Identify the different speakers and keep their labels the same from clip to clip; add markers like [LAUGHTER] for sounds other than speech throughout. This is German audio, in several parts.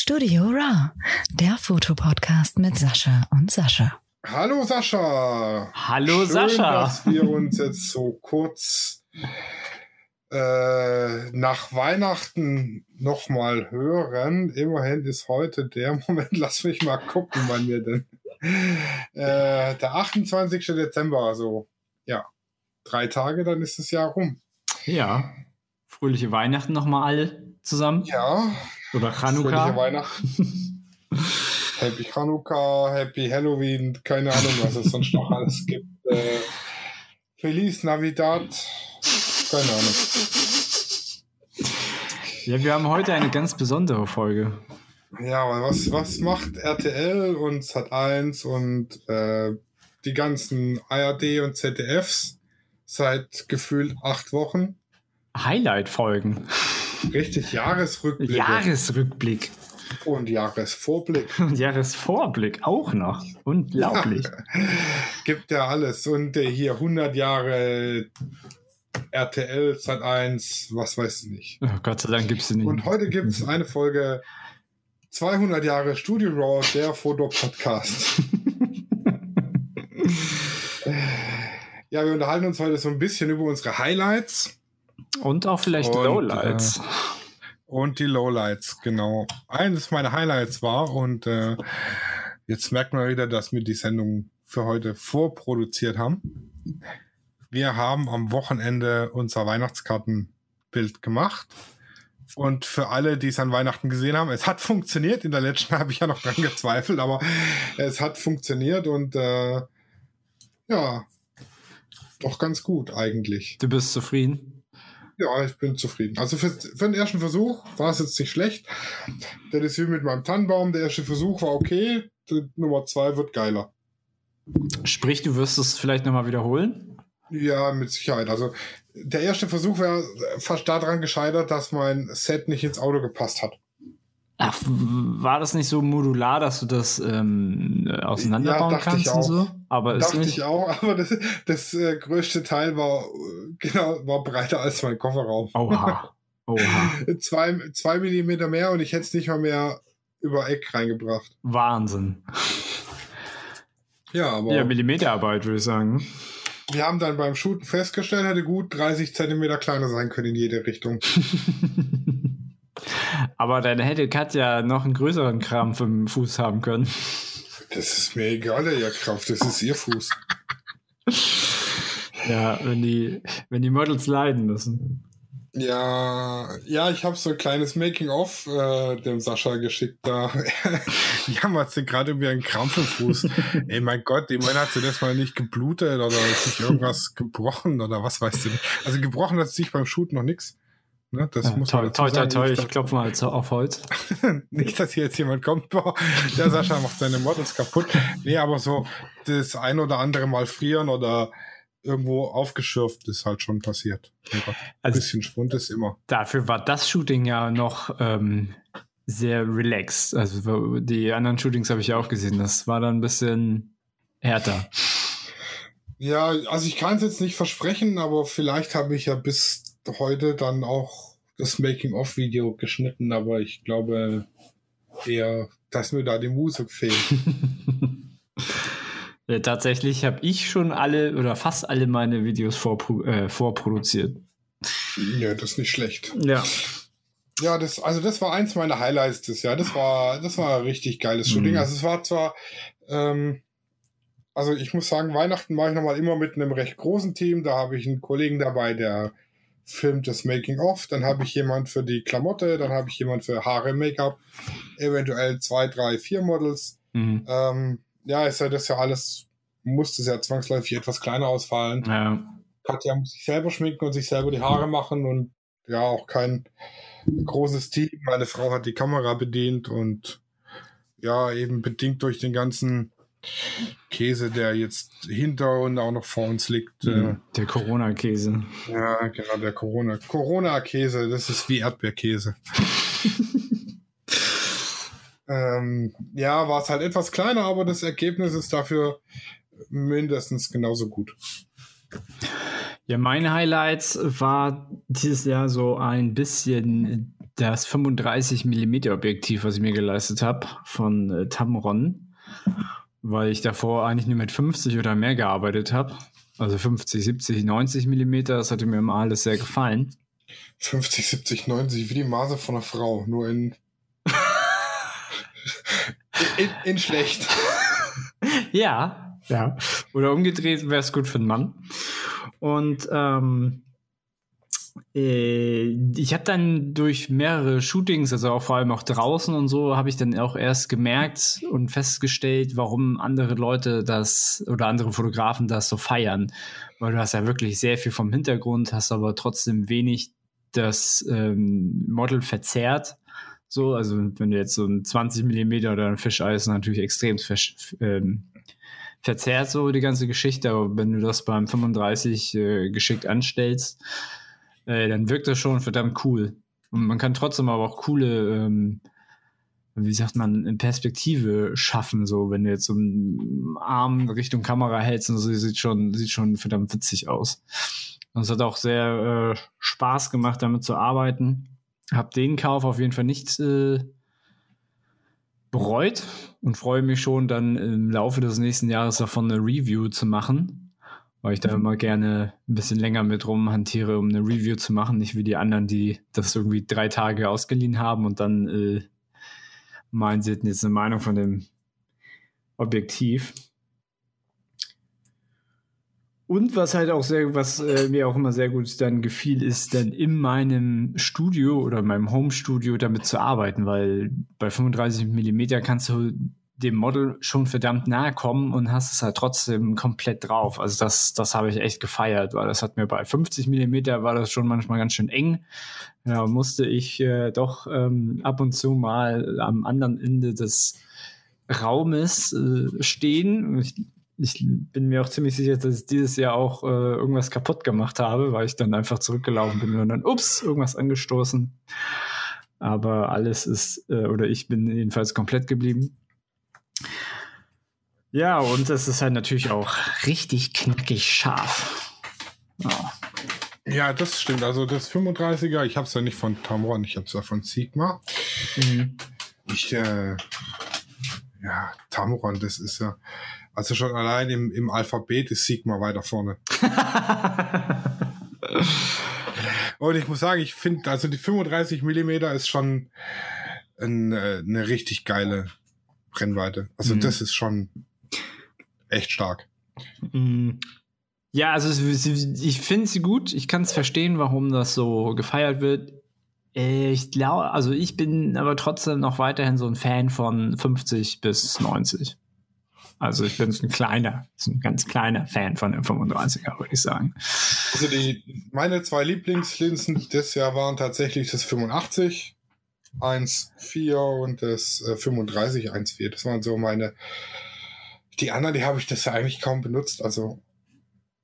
Speaker 1: Studio Raw, der Fotopodcast mit Sascha und Sascha.
Speaker 2: Hallo Sascha.
Speaker 3: Hallo
Speaker 2: Schön,
Speaker 3: Sascha.
Speaker 2: dass wir uns jetzt so kurz äh, nach Weihnachten nochmal hören. Immerhin ist heute der [LAUGHS] Moment, lass mich mal gucken, wann wir denn. Äh, der 28. Dezember, also ja, drei Tage, dann ist das Jahr rum.
Speaker 3: Ja. Fröhliche Weihnachten nochmal alle zusammen.
Speaker 2: Ja,
Speaker 3: Oder Chanukka.
Speaker 2: Weihnachten. [LAUGHS] Happy Chanukka, Happy Halloween, keine Ahnung, was es sonst noch alles gibt. Äh, Feliz Navidad, keine Ahnung.
Speaker 3: Ja, wir haben heute eine ganz besondere Folge.
Speaker 2: Ja, aber was, was macht RTL und Sat1 und äh, die ganzen ARD und ZDFs seit gefühlt acht Wochen?
Speaker 3: Highlight-Folgen.
Speaker 2: Richtig Jahresrückblicke
Speaker 3: Jahresrückblick.
Speaker 2: und Jahresvorblick.
Speaker 3: Und Jahresvorblick auch noch. Unglaublich.
Speaker 2: Gibt ja alles. Und äh, hier 100 Jahre RTL, Sat1, was weiß ich nicht.
Speaker 3: Oh, Gott sei Dank gibt's sie nicht.
Speaker 2: Und heute gibt es eine Folge 200 Jahre Studio Raw, der Fotopodcast. [LAUGHS] ja, wir unterhalten uns heute so ein bisschen über unsere Highlights
Speaker 3: Und auch vielleicht
Speaker 2: Und,
Speaker 3: Lowlights.
Speaker 2: und die Lowlights, genau. Eines meiner Highlights war und äh, jetzt merkt man wieder, dass wir die Sendung für heute vorproduziert haben. Wir haben am Wochenende unser Weihnachtskartenbild gemacht. Und für alle, die es an Weihnachten gesehen haben, es hat funktioniert. In der letzten [LAUGHS] habe ich ja noch dran gezweifelt, aber es hat funktioniert und äh, ja, doch ganz gut eigentlich.
Speaker 3: Du bist zufrieden?
Speaker 2: Ja, ich bin zufrieden. Also für, für den ersten Versuch war es jetzt nicht schlecht. Das ist wie mit meinem Tannenbaum. Der erste Versuch war okay. Die Nummer zwei wird geiler.
Speaker 3: Sprich, du wirst es vielleicht nochmal wiederholen?
Speaker 2: Ja, mit Sicherheit. Also der erste Versuch wäre fast daran gescheitert, dass mein Set nicht ins Auto gepasst hat.
Speaker 3: Ach, war das nicht so modular, dass du das ähm, auseinanderbauen
Speaker 2: Ja, dachte
Speaker 3: kannst
Speaker 2: ich
Speaker 3: und
Speaker 2: auch.
Speaker 3: so? Aber ist
Speaker 2: Dachte ich auch, [LAUGHS] aber das, das äh, größte Teil war äh, genau war breiter als mein Kofferraum.
Speaker 3: Oha. [LAUGHS] Oha.
Speaker 2: zwei, zwei Millimeter mehr und ich hätte es nicht mal mehr über Eck reingebracht.
Speaker 3: Wahnsinn.
Speaker 2: Ja, aber
Speaker 3: Ja, Millimeterarbeit, würde ich sagen.
Speaker 2: wir haben dann beim Shooten festgestellt, hätte gut 30 Zentimeter kleiner sein können in jede Richtung. [LAUGHS]
Speaker 3: Aber dann hätte Katja noch einen größeren Kram vom Fuß haben können.
Speaker 2: Das ist mir egal, ihr Kraft, das ist ihr Fuß.
Speaker 3: Ja, wenn die, wenn die Models leiden müssen.
Speaker 2: Ja, ja, ich habe so ein kleines Making-of äh, dem Sascha geschickt. Da [LAUGHS] jammert sie gerade über ihren Krampf im Fuß. [LAUGHS] Ey, mein Gott, ich meine, hat sie das mal nicht geblutet oder ist sich irgendwas gebrochen oder was weißt du nicht. Also gebrochen hat sich beim Shoot noch nichts. Ne, das
Speaker 3: Ja,
Speaker 2: muss man
Speaker 3: toll, toll,
Speaker 2: sagen.
Speaker 3: toll.
Speaker 2: Nicht,
Speaker 3: Ich klopfe mal [LAUGHS] auf Holz.
Speaker 2: nicht, dass hier jetzt jemand kommt, boah, der Sascha macht seine Models kaputt. Nee, aber so das ein oder andere Mal frieren oder irgendwo aufgeschürft ist halt schon passiert. Ein
Speaker 3: Also
Speaker 2: bisschen Schwund ist immer.
Speaker 3: dafür war das Shooting ja noch ähm, sehr relaxed. Also die anderen Shootings habe ich ja auch gesehen. Das war dann ein bisschen härter.
Speaker 2: Ja, also ich kann es jetzt nicht versprechen, aber vielleicht habe ich ja bis heute dann auch das Making-of-Video geschnitten, aber ich glaube eher, dass mir da die Musik fehlt.
Speaker 3: Ja, [LAUGHS] tatsächlich habe ich schon alle oder fast alle meine Videos vorpro äh, vorproduziert.
Speaker 2: ja, das ist nicht schlecht.
Speaker 3: Ja.
Speaker 2: Ja, das, also das war eins meiner Highlights des Jahr. Das war, das war ein richtig geiles Shooting.
Speaker 3: Mhm.
Speaker 2: Also es war zwar, ähm, also ich muss sagen, Weihnachten mache ich nochmal immer mit einem recht großen Team. Da habe ich einen Kollegen dabei, der filmt das Making of. Dann habe ich jemand für die Klamotte, dann habe ich jemand für Haare, Make-up, eventuell zwei, drei, vier Models.
Speaker 3: Mhm.
Speaker 2: Ähm, ja, ist ja das ja alles, muss das ja zwangsläufig etwas kleiner ausfallen.
Speaker 3: ja.
Speaker 2: Katja muss sich selber schminken und sich selber die Haare machen und ja, auch kein großes Team. Meine Frau hat die Kamera bedient und ja, eben bedingt durch den ganzen Käse, der jetzt hinter und auch noch vor uns liegt.
Speaker 3: Mhm. Der Corona-Käse.
Speaker 2: Äh, ja, genau, der Corona. Corona-Käse, das ist wie Erdbeerkäse. [LAUGHS] ähm, ja, war es halt etwas kleiner, aber das Ergebnis ist dafür mindestens genauso gut.
Speaker 3: Ja, meine Highlights war dieses Jahr so ein bisschen das 35 mm Objektiv, was ich mir geleistet habe von äh, Tamron, weil ich davor eigentlich nur mit 50 oder mehr gearbeitet habe. Also 50, 70, 90 mm, das hatte mir immer alles sehr gefallen.
Speaker 2: 50, 70, 90, wie die Maße von einer Frau, nur in, [LAUGHS] in, in schlecht.
Speaker 3: ja, ja. Oder umgedreht wäre es gut für einen Mann. Und ähm, äh, ich habe dann durch mehrere Shootings, also auch vor allem auch draußen und so, habe ich dann auch erst gemerkt und festgestellt, warum andere Leute das oder andere Fotografen das so feiern. Weil du hast ja wirklich sehr viel vom Hintergrund, hast aber trotzdem wenig das ähm, Model verzerrt. So, also wenn du jetzt so ein 20 Millimeter oder ein Fischei ist natürlich extrem ähm, verzerrt so die ganze Geschichte, aber wenn du das beim 35 äh, geschickt anstellst, äh, dann wirkt das schon verdammt cool. Und man kann trotzdem aber auch coole, ähm, wie sagt man, Perspektive schaffen, so wenn du jetzt so einen Arm Richtung Kamera hältst und so, sieht schon, sieht schon verdammt witzig aus. Und es hat auch sehr äh, Spaß gemacht, damit zu arbeiten. Hab den Kauf auf jeden Fall nicht äh, bereut und freue mich schon, dann im Laufe des nächsten Jahres davon eine Review zu machen, weil ich da immer gerne ein bisschen länger mit rumhantiere, um eine Review zu machen, nicht wie die anderen, die das irgendwie drei Tage ausgeliehen haben und dann äh, meinen, sie hätten jetzt eine Meinung von dem Objektiv. Und was halt auch sehr, was äh, mir auch immer sehr gut dann gefiel, ist dann in meinem Studio oder meinem Home-Studio damit zu arbeiten, weil bei 35 Millimeter kannst du dem Model schon verdammt nahe kommen und hast es halt trotzdem komplett drauf. Also das, das habe ich echt gefeiert, weil das hat mir bei 50 Millimeter war das schon manchmal ganz schön eng. Ja, musste ich äh, doch ähm, ab und zu mal am anderen Ende des Raumes äh, stehen. Ich ich bin mir auch ziemlich sicher, dass ich dieses Jahr auch äh, irgendwas kaputt gemacht habe, weil ich dann einfach zurückgelaufen bin und dann, ups, irgendwas angestoßen. Aber alles ist, äh, oder ich bin jedenfalls komplett geblieben. Ja, und es ist halt natürlich auch richtig knackig scharf.
Speaker 2: Ja. Ja, das stimmt. Also das 35er, ich habe es ja nicht von Tamron, ich habe es ja von Sigma. Mhm. Ich, äh, ja, Tamron, das ist ja, also schon allein im, im Alphabet ist Sigma weiter vorne. [LAUGHS] Und ich muss sagen, ich finde, also die 35 Millimeter ist schon ein, äh, eine richtig geile Brennweite. Also mhm. das ist schon echt stark.
Speaker 3: Mhm. Ja, also ich finde sie gut. Ich kann es verstehen, warum das so gefeiert wird. Äh, ich glaube, also ich bin aber trotzdem noch weiterhin so ein Fan von 50 bis 90. Also ich bin ein kleiner, ein ganz kleiner Fan von dem 35er, würde ich sagen.
Speaker 2: Also die, meine zwei Lieblingslinsen des Jahr waren tatsächlich das 85 1.4 und das äh, 35 1.4. Das waren so meine. Die anderen, die habe ich das ja eigentlich kaum benutzt. Also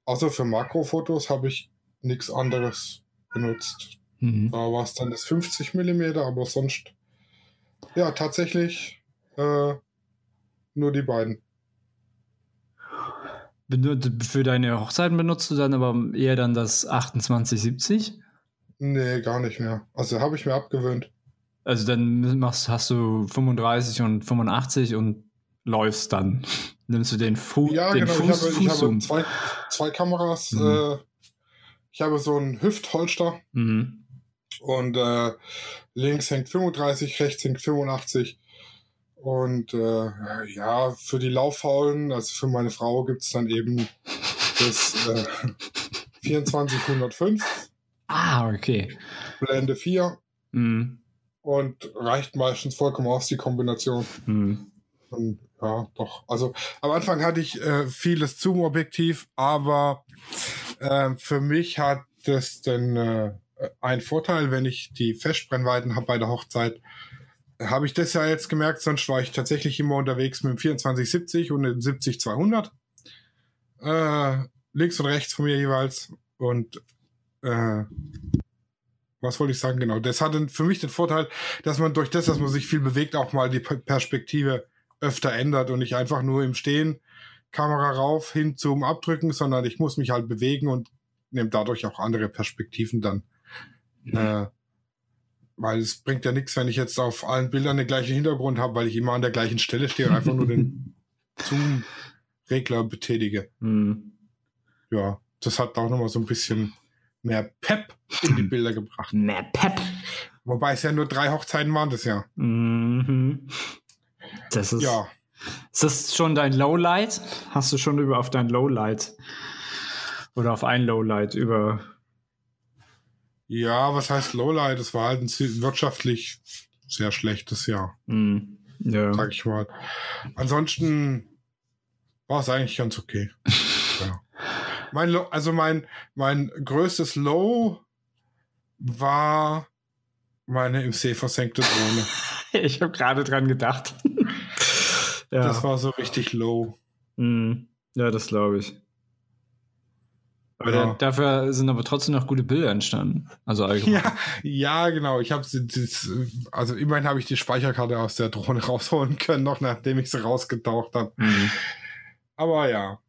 Speaker 2: außer für Makrofotos habe ich nichts anderes benutzt. Mhm. Da war es dann das 50 mm, aber sonst ja tatsächlich äh, nur die beiden.
Speaker 3: Für deine Hochzeiten benutzt du dann aber eher dann das 2870?
Speaker 2: Nee, gar nicht mehr. Also habe ich mir abgewöhnt.
Speaker 3: Also dann machst, hast du 35 und 85 und läufst dann. [LAUGHS] Nimmst du den, Fu
Speaker 2: ja,
Speaker 3: den
Speaker 2: genau.
Speaker 3: Fuß,
Speaker 2: ich habe, ich habe zwei, zwei Kameras. Mhm. Äh, ich habe so einen Hüftholster. Mhm. Und äh, links hängt 35, rechts hängt 85. Und äh, ja, für die Lauffaulen, also für meine Frau gibt es dann eben das äh, 2405.
Speaker 3: Ah, okay.
Speaker 2: Blende 4. Mhm. Und reicht meistens vollkommen aus, die Kombination. Mhm. Und ja, doch. Also am Anfang hatte ich äh, vieles Zoom-Objektiv, aber äh, für mich hat das dann äh, einen Vorteil, wenn ich die Festbrennweiten habe bei der Hochzeit habe ich das ja jetzt gemerkt, sonst war ich tatsächlich immer unterwegs mit dem 2470 und dem 70200. Äh, links und rechts von mir jeweils. Und äh, was wollte ich sagen? Genau. Das hat für mich den Vorteil, dass man durch das, dass man sich viel bewegt, auch mal die Perspektive öfter ändert und nicht einfach nur im Stehen Kamera rauf, hin zum Abdrücken, sondern ich muss mich halt bewegen und nehme dadurch auch andere Perspektiven dann.
Speaker 3: Mhm.
Speaker 2: Äh, weil es bringt ja nichts, wenn ich jetzt auf allen Bildern den gleichen Hintergrund habe, weil ich immer an der gleichen Stelle stehe und einfach nur den [LAUGHS] Zoom-Regler betätige.
Speaker 3: Hm.
Speaker 2: Ja, das hat auch nochmal so ein bisschen mehr Pep in die Bilder gebracht.
Speaker 3: Mehr Pep.
Speaker 2: Wobei es ja nur drei Hochzeiten waren das Jahr.
Speaker 3: Mhm. Das ist,
Speaker 2: Ja,
Speaker 3: ist das schon dein Lowlight? Hast du schon über auf dein Lowlight oder auf ein Lowlight über
Speaker 2: ja, was heißt Lowlight? Es war halt ein wirtschaftlich sehr schlechtes Jahr,
Speaker 3: Hm. Ja.
Speaker 2: sag ich mal. Ansonsten war es eigentlich ganz okay. [LAUGHS] Mein Low, also mein, mein größtes Low war meine im See versenkte Drohne. [LAUGHS]
Speaker 3: Ich habe gerade dran gedacht. [LAUGHS] ja.
Speaker 2: Das war so richtig low.
Speaker 3: Hm. ja, das glaube ich. Aber
Speaker 2: Ja.
Speaker 3: da, dafür sind aber trotzdem noch gute Bilder entstanden. Also allgemein.
Speaker 2: Ja, ja, genau. Ich habe also immerhin habe ich die Speicherkarte aus der Drohne [LAUGHS] rausholen können, noch nachdem ich sie rausgetaucht habe.
Speaker 3: Mhm.
Speaker 2: Aber ja,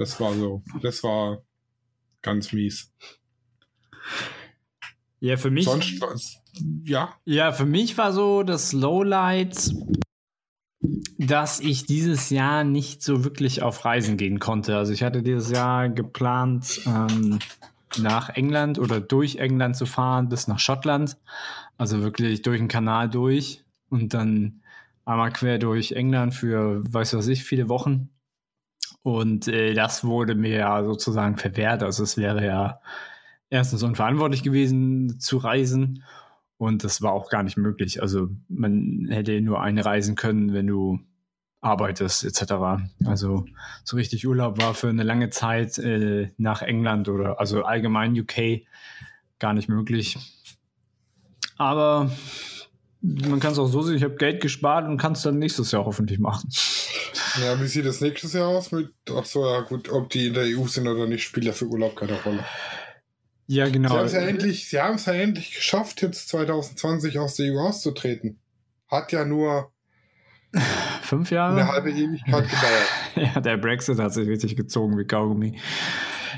Speaker 2: das war so. Das war ganz mies.
Speaker 3: Ja, für mich.
Speaker 2: Sonst was, ja,
Speaker 3: Ja, für mich war so das Lowlight, dass ich dieses Jahr nicht so wirklich auf Reisen gehen konnte. Also ich hatte dieses Jahr geplant, ähm, nach England oder durch England zu fahren bis nach Schottland. Also wirklich durch den Kanal durch und dann einmal quer durch England für, weiß was ich, viele Wochen. Und äh, das wurde mir ja sozusagen verwehrt. Also es wäre ja erstens unverantwortlich gewesen zu reisen und das war auch gar nicht möglich. Also man hätte nur eine reisen können, wenn du arbeitest etc. Also so richtig Urlaub war für eine lange Zeit äh, nach England oder also allgemein UK gar nicht möglich. Aber man kann es auch so sehen, ich habe Geld gespart und kann es dann nächstes Jahr hoffentlich machen.
Speaker 2: ja, wie sieht das nächstes Jahr aus mit, ach so, ja gut, ob die in der EU sind oder nicht, spielt ja für Urlaub keine Rolle.
Speaker 3: Ja,
Speaker 2: Sie
Speaker 3: genau.
Speaker 2: haben es ja endlich, sie haben es ja endlich geschafft, jetzt 2020 aus der EU auszutreten. Hat ja nur [LAUGHS]
Speaker 3: Fünf Jahre?
Speaker 2: eine halbe Ewigkeit gedauert. [LAUGHS]
Speaker 3: Ja, der Brexit hat sich richtig gezogen wie Kaugummi.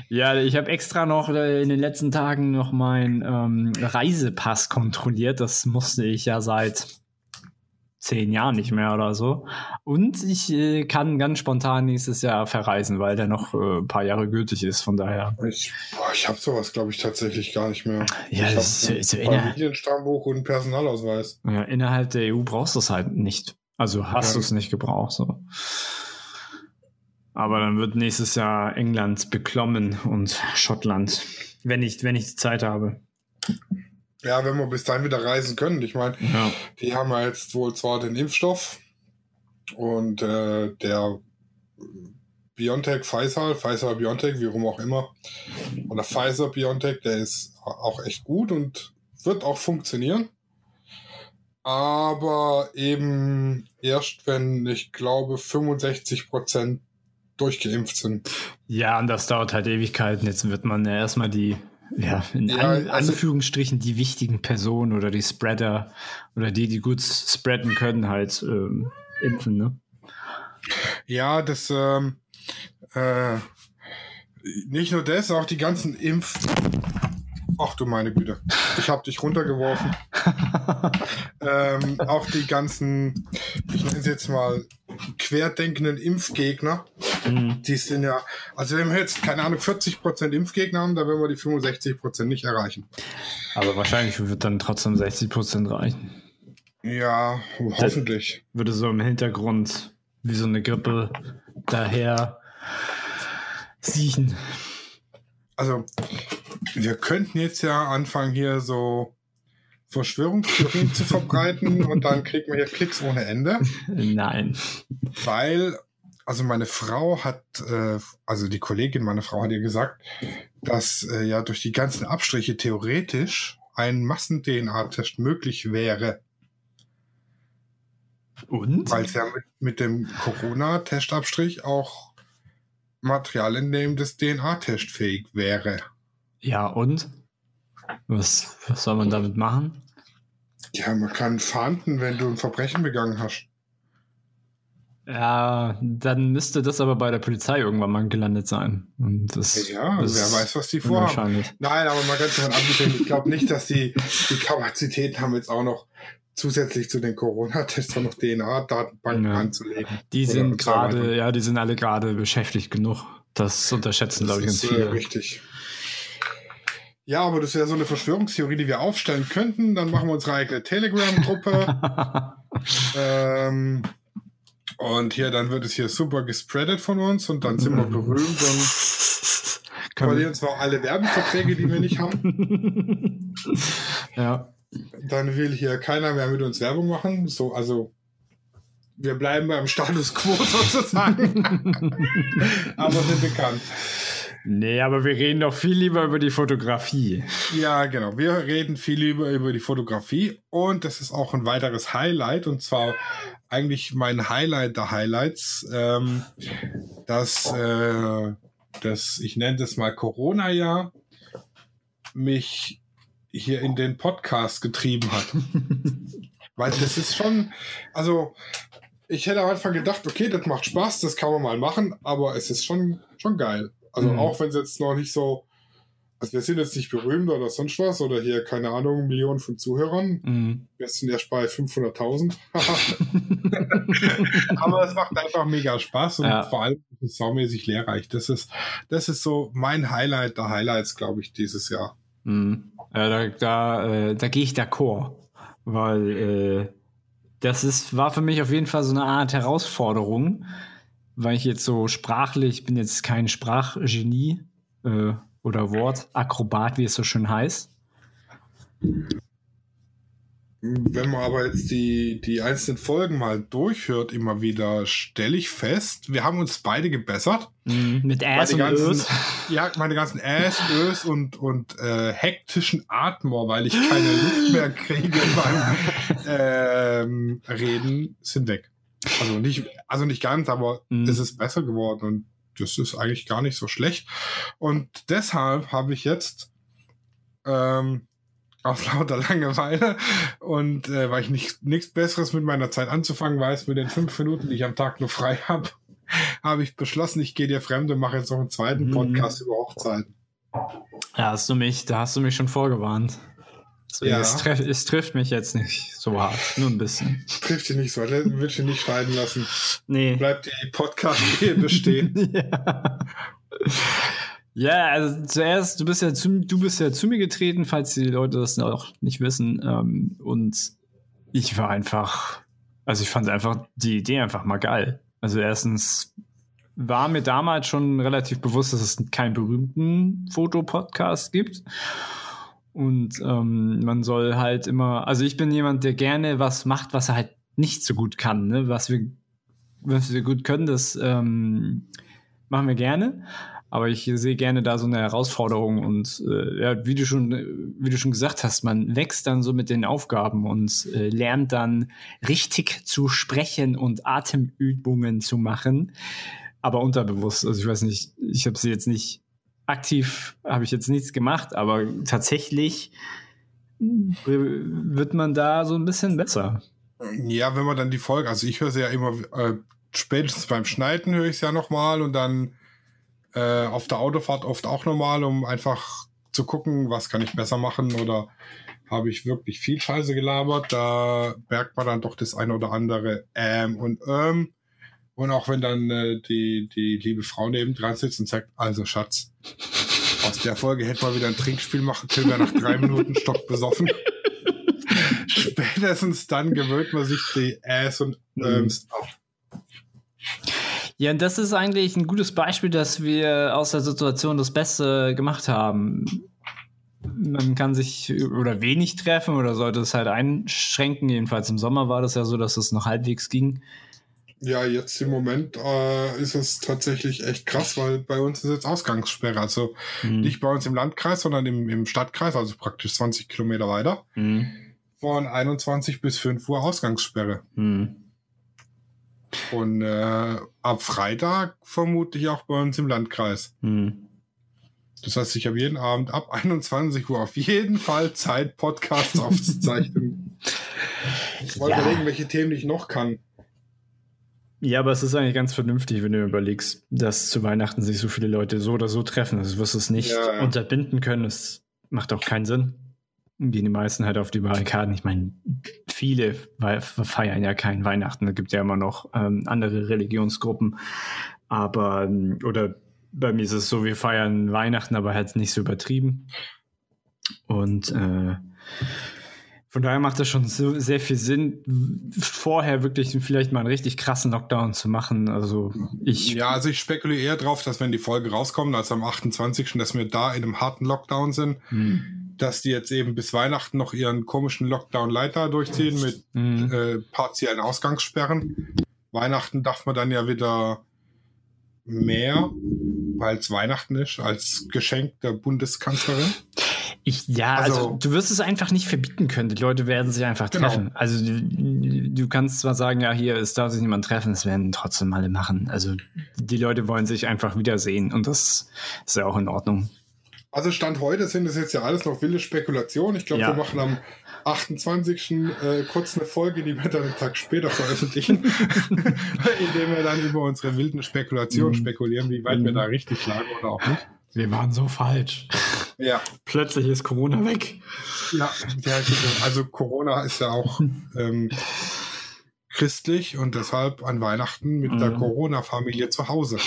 Speaker 3: Ja, ich habe extra noch äh, in den letzten Tagen noch meinen ähm, Reisepass kontrolliert. Das musste ich ja seit zehn Jahren nicht mehr oder so. Und ich äh, kann ganz spontan nächstes Jahr verreisen, weil der noch äh, ein paar Jahre gültig ist. Von daher.
Speaker 2: Ich, boah, ich habe sowas, glaube ich, tatsächlich gar nicht mehr.
Speaker 3: Ja,
Speaker 2: ich
Speaker 3: das ist so
Speaker 2: Familienstammbuch und Personalausweis.
Speaker 3: ja, innerhalb der EU brauchst du es halt nicht. Also hast
Speaker 2: Ja.
Speaker 3: du es nicht gebraucht. So. Aber dann wird nächstes Jahr England beklommen und Schottland, wenn ich, wenn ich die Zeit habe.
Speaker 2: Ja, wenn wir bis dahin wieder reisen können. Ich meine,
Speaker 3: Ja.
Speaker 2: die haben ja jetzt wohl zwar den Impfstoff und äh, der BioNTech Pfizer, Pfizer BioNTech, wie rum auch immer, oder Pfizer BioNTech, der ist auch echt gut und wird auch funktionieren. Aber eben erst, wenn ich glaube 65 Prozent durchgeimpft sind.
Speaker 3: ja, und das dauert halt Ewigkeiten. Jetzt wird man ja erstmal die, ja, in
Speaker 2: Ja,
Speaker 3: An
Speaker 2: also-
Speaker 3: Anführungsstrichen die wichtigen Personen oder die Spreader oder die, die gut spreaden können, halt ähm, impfen, ne?
Speaker 2: Ja, das ähm, äh, nicht nur das, auch die ganzen Impf. Ach du meine Güte, ich habe dich runtergeworfen. [LAUGHS] ähm, auch die ganzen, ich nenne es jetzt mal querdenkenden Impfgegner,
Speaker 3: Mhm.
Speaker 2: die sind ja, also wenn wir jetzt, keine Ahnung, 40% Impfgegner haben, dann werden wir die 65% nicht erreichen.
Speaker 3: Aber wahrscheinlich wird dann trotzdem 60 Prozent reichen.
Speaker 2: Ja, hoffentlich.
Speaker 3: Würde so im Hintergrund wie so eine Grippe daher siechen.
Speaker 2: Also, wir könnten jetzt ja anfangen, hier so Verschwörungstheorien zu verbreiten und dann kriegen wir hier Klicks ohne Ende.
Speaker 3: Nein.
Speaker 2: Weil, also meine Frau hat, äh, also die Kollegin meiner Frau hat ihr gesagt, dass äh, ja durch die ganzen Abstriche theoretisch ein Massen-DNA-Test möglich wäre,
Speaker 3: Und?
Speaker 2: weil es ja mit, mit dem Corona-Testabstrich auch Material entnehmen, das DNA-testfähig wäre.
Speaker 3: Ja, und? Was, was soll man damit machen?
Speaker 2: Ja, man kann fahnden, wenn du ein Verbrechen begangen hast.
Speaker 3: Ja, dann müsste das aber bei der Polizei irgendwann mal gelandet sein. Und das,
Speaker 2: Ja,
Speaker 3: das
Speaker 2: wer weiß, was die vorhaben. Nein, aber mal ganz davon abgesehen, ich glaube nicht, dass die die Kapazitäten haben, jetzt auch noch zusätzlich zu den Corona-Tests noch DNA-Datenbanken
Speaker 3: Ja.
Speaker 2: anzulegen.
Speaker 3: Die sind gerade, ja, die sind alle gerade beschäftigt genug. Das unterschätzen, glaube ich, ganz
Speaker 2: äh,
Speaker 3: viele.
Speaker 2: richtig. Ja, aber das wäre so eine Verschwörungstheorie, die wir aufstellen könnten. Dann machen wir unsere eigene Telegram-Gruppe. [LAUGHS] ähm, und hier, dann wird es hier super gespreadet von uns und dann sind wir berühmt und verlieren zwar alle Werbeverträge, die wir nicht haben. [LAUGHS]
Speaker 3: ja.
Speaker 2: Dann will hier keiner mehr mit uns Werbung machen. So, also wir bleiben beim Status quo [LAUGHS] sozusagen, aber sind bekannt.
Speaker 3: Nee, aber wir reden doch viel lieber über die Fotografie.
Speaker 2: Ja, genau. Wir reden viel über, über die Fotografie und das ist auch ein weiteres Highlight und zwar eigentlich mein Highlight der Highlights, ähm, dass äh, das, ich nenne das mal Corona-Jahr, mich hier in den Podcast getrieben hat. [LAUGHS] Weil das ist schon, also ich hätte am Anfang gedacht, okay, das macht Spaß, das kann man mal machen, aber es ist schon, schon geil. Also
Speaker 3: Mhm.
Speaker 2: auch wenn es jetzt noch nicht so, also wir sind jetzt nicht berühmt oder sonst was oder hier, keine Ahnung, Millionen von Zuhörern.
Speaker 3: Mhm.
Speaker 2: Wir sind erst bei 500.000. [LAUGHS] aber es macht einfach mega Spaß und
Speaker 3: Ja.
Speaker 2: vor allem ist es saumäßig lehrreich. Das ist, das ist so mein Highlight der Highlights, glaube ich, dieses Jahr.
Speaker 3: Mhm. Ja, da da, äh, da gehe ich d'accord, weil äh, das ist, war für mich auf jeden Fall so eine Art Herausforderung, weil ich jetzt so sprachlich, ich bin jetzt kein Sprachgenie äh, oder Wortakrobat, wie es so schön heißt.
Speaker 2: Wenn man aber jetzt die, die einzelnen Folgen mal durchhört, immer wieder, stelle ich fest, wir haben uns beide gebessert.
Speaker 3: Mhm. Mit Ass und
Speaker 2: ganzen,
Speaker 3: Ös.
Speaker 2: ja, meine ganzen Äs, Ös und, und äh, hektischen Atmer, weil ich keine Luft mehr kriege beim [LAUGHS] ähm, Reden, sind weg. Also nicht, also nicht ganz, aber
Speaker 3: Mhm.
Speaker 2: es ist besser geworden und das ist eigentlich gar nicht so schlecht. Und deshalb habe ich jetzt ähm, aus [LAUGHS] lauter Langeweile und äh, weil ich nicht nichts Besseres mit meiner Zeit anzufangen weiß, mit den fünf Minuten, die ich am Tag nur frei [LAUGHS] habe, habe ich beschlossen, ich gehe dir fremd und mache jetzt noch einen zweiten
Speaker 3: Mhm.
Speaker 2: Podcast über Hochzeiten.
Speaker 3: Ja, hast du mich, da hast du mich schon vorgewarnt. Deswegen,
Speaker 2: Ja.
Speaker 3: es, treff, es trifft mich jetzt nicht so hart, nur ein bisschen. [LAUGHS]
Speaker 2: Trifft dich nicht so, will ich dich nicht scheiden lassen.
Speaker 3: Nee.
Speaker 2: Bleibt die Podcast-Ehe bestehen. [LAUGHS]
Speaker 3: ja. ja, also zuerst, du bist ja zu, du bist ja zu mir getreten, falls die Leute das auch nicht wissen. Ähm, und ich war einfach, also ich fand einfach die Idee einfach mal geil. Also erstens war mir damals schon relativ bewusst, dass es keinen berühmten Fotopodcast gibt. Und ähm, man soll halt immer, also ich bin jemand, der gerne was macht, was er halt nicht so gut kann, ne? Was wir, was wir gut können, das ähm, machen wir gerne. Aber ich sehe gerne da so eine Herausforderung und äh, ja, wie du schon, wie du schon gesagt hast, man wächst dann so mit den Aufgaben und äh, lernt dann richtig zu sprechen und Atemübungen zu machen, aber unterbewusst. Also ich weiß nicht, ich habe sie jetzt nicht aktiv, habe ich jetzt nichts gemacht, aber tatsächlich wird man da so ein bisschen besser.
Speaker 2: Ja, wenn man dann die Folge, also ich höre sie ja immer, äh, spätestens beim Schneiden höre ich es ja nochmal und dann äh, auf der Autofahrt oft auch nochmal, um einfach zu gucken, was kann ich besser machen oder habe ich wirklich viel Scheiße gelabert. Da merkt man dann doch das eine oder andere ähm und ähm. Und auch wenn dann äh, die, die liebe Frau neben dran sitzt und sagt, also Schatz, aus der Folge hätten wir wieder ein Trinkspiel machen können, wir nach drei Minuten stock besoffen. Spätestens dann gewöhnt man sich die Ass und Öms ab.
Speaker 3: Ja, und das ist eigentlich ein gutes Beispiel, dass wir aus der Situation das Beste gemacht haben. Man kann sich oder wenig treffen oder sollte es halt einschränken. Jedenfalls im Sommer war das ja so, dass es noch halbwegs ging.
Speaker 2: Ja, jetzt im Moment äh, ist es tatsächlich echt krass, weil bei uns ist jetzt Ausgangssperre. Also
Speaker 3: Mhm.
Speaker 2: nicht bei uns im Landkreis, sondern im, im Stadtkreis, also praktisch 20 Kilometer weiter.
Speaker 3: Mhm.
Speaker 2: Von 21 bis 5 Uhr Ausgangssperre.
Speaker 3: Mhm.
Speaker 2: Und äh, ab Freitag vermutlich auch bei uns im Landkreis.
Speaker 3: Mhm.
Speaker 2: Das heißt, ich habe jeden Abend ab 21 Uhr auf jeden Fall Zeit, Podcasts aufzuzeichnen. [LAUGHS] Ich wollte
Speaker 3: Ja.
Speaker 2: überlegen, welche Themen ich noch kann.
Speaker 3: Ja, aber es ist eigentlich ganz vernünftig, wenn du überlegst, dass zu Weihnachten sich so viele Leute so oder so treffen. Also wirst du es nicht
Speaker 2: Ja, ja.
Speaker 3: unterbinden können. Das macht auch keinen Sinn. Gehen die meisten halt auf die Barrikaden. Ich meine, viele feiern ja kein Weihnachten. Es gibt ja immer noch ähm, andere Religionsgruppen. Aber, ähm, oder bei mir ist es so, wir feiern Weihnachten, aber halt nicht so übertrieben. Und äh, von daher macht es schon so sehr viel Sinn, vorher wirklich vielleicht mal einen richtig krassen Lockdown zu machen. Also ich
Speaker 2: Ja, also ich spekuliere eher drauf, dass wenn die Folge rauskommt, also am 28., dass wir da in einem harten Lockdown sind,
Speaker 3: Hm.
Speaker 2: dass die jetzt eben bis Weihnachten noch ihren komischen Lockdown-Leiter durchziehen mit
Speaker 3: Hm.
Speaker 2: äh, partiellen Ausgangssperren. Weihnachten darf man dann ja wieder mehr, weil es Weihnachten ist, als Geschenk der Bundeskanzlerin.
Speaker 3: Ich, ja, also,
Speaker 2: Also-
Speaker 3: du wirst es einfach nicht verbieten können. Die Leute werden sich einfach
Speaker 2: Genau.
Speaker 3: treffen. Also du, du kannst zwar sagen, ja, hier, es darf sich niemand treffen, es werden trotzdem alle machen. Also die Leute wollen sich einfach wiedersehen und das ist ja auch in Ordnung.
Speaker 2: Also Stand heute sind das jetzt ja alles noch wilde Spekulationen. Ich glaube,
Speaker 3: Ja.
Speaker 2: wir machen am 28. Äh, kurz eine Folge, die wir dann einen Tag später veröffentlichen, [LAUGHS] indem wir dann über unsere wilden Spekulationen
Speaker 3: Mhm.
Speaker 2: spekulieren, wie weit wir
Speaker 3: Mhm.
Speaker 2: da richtig lagen oder auch nicht.
Speaker 3: Wir waren so falsch.
Speaker 2: Ja,
Speaker 3: Plötzlich ist Corona weg.
Speaker 2: ja, also Corona ist ja auch ähm, christlich und deshalb an Weihnachten mit der
Speaker 3: Mhm.
Speaker 2: Corona-Familie zu Hause.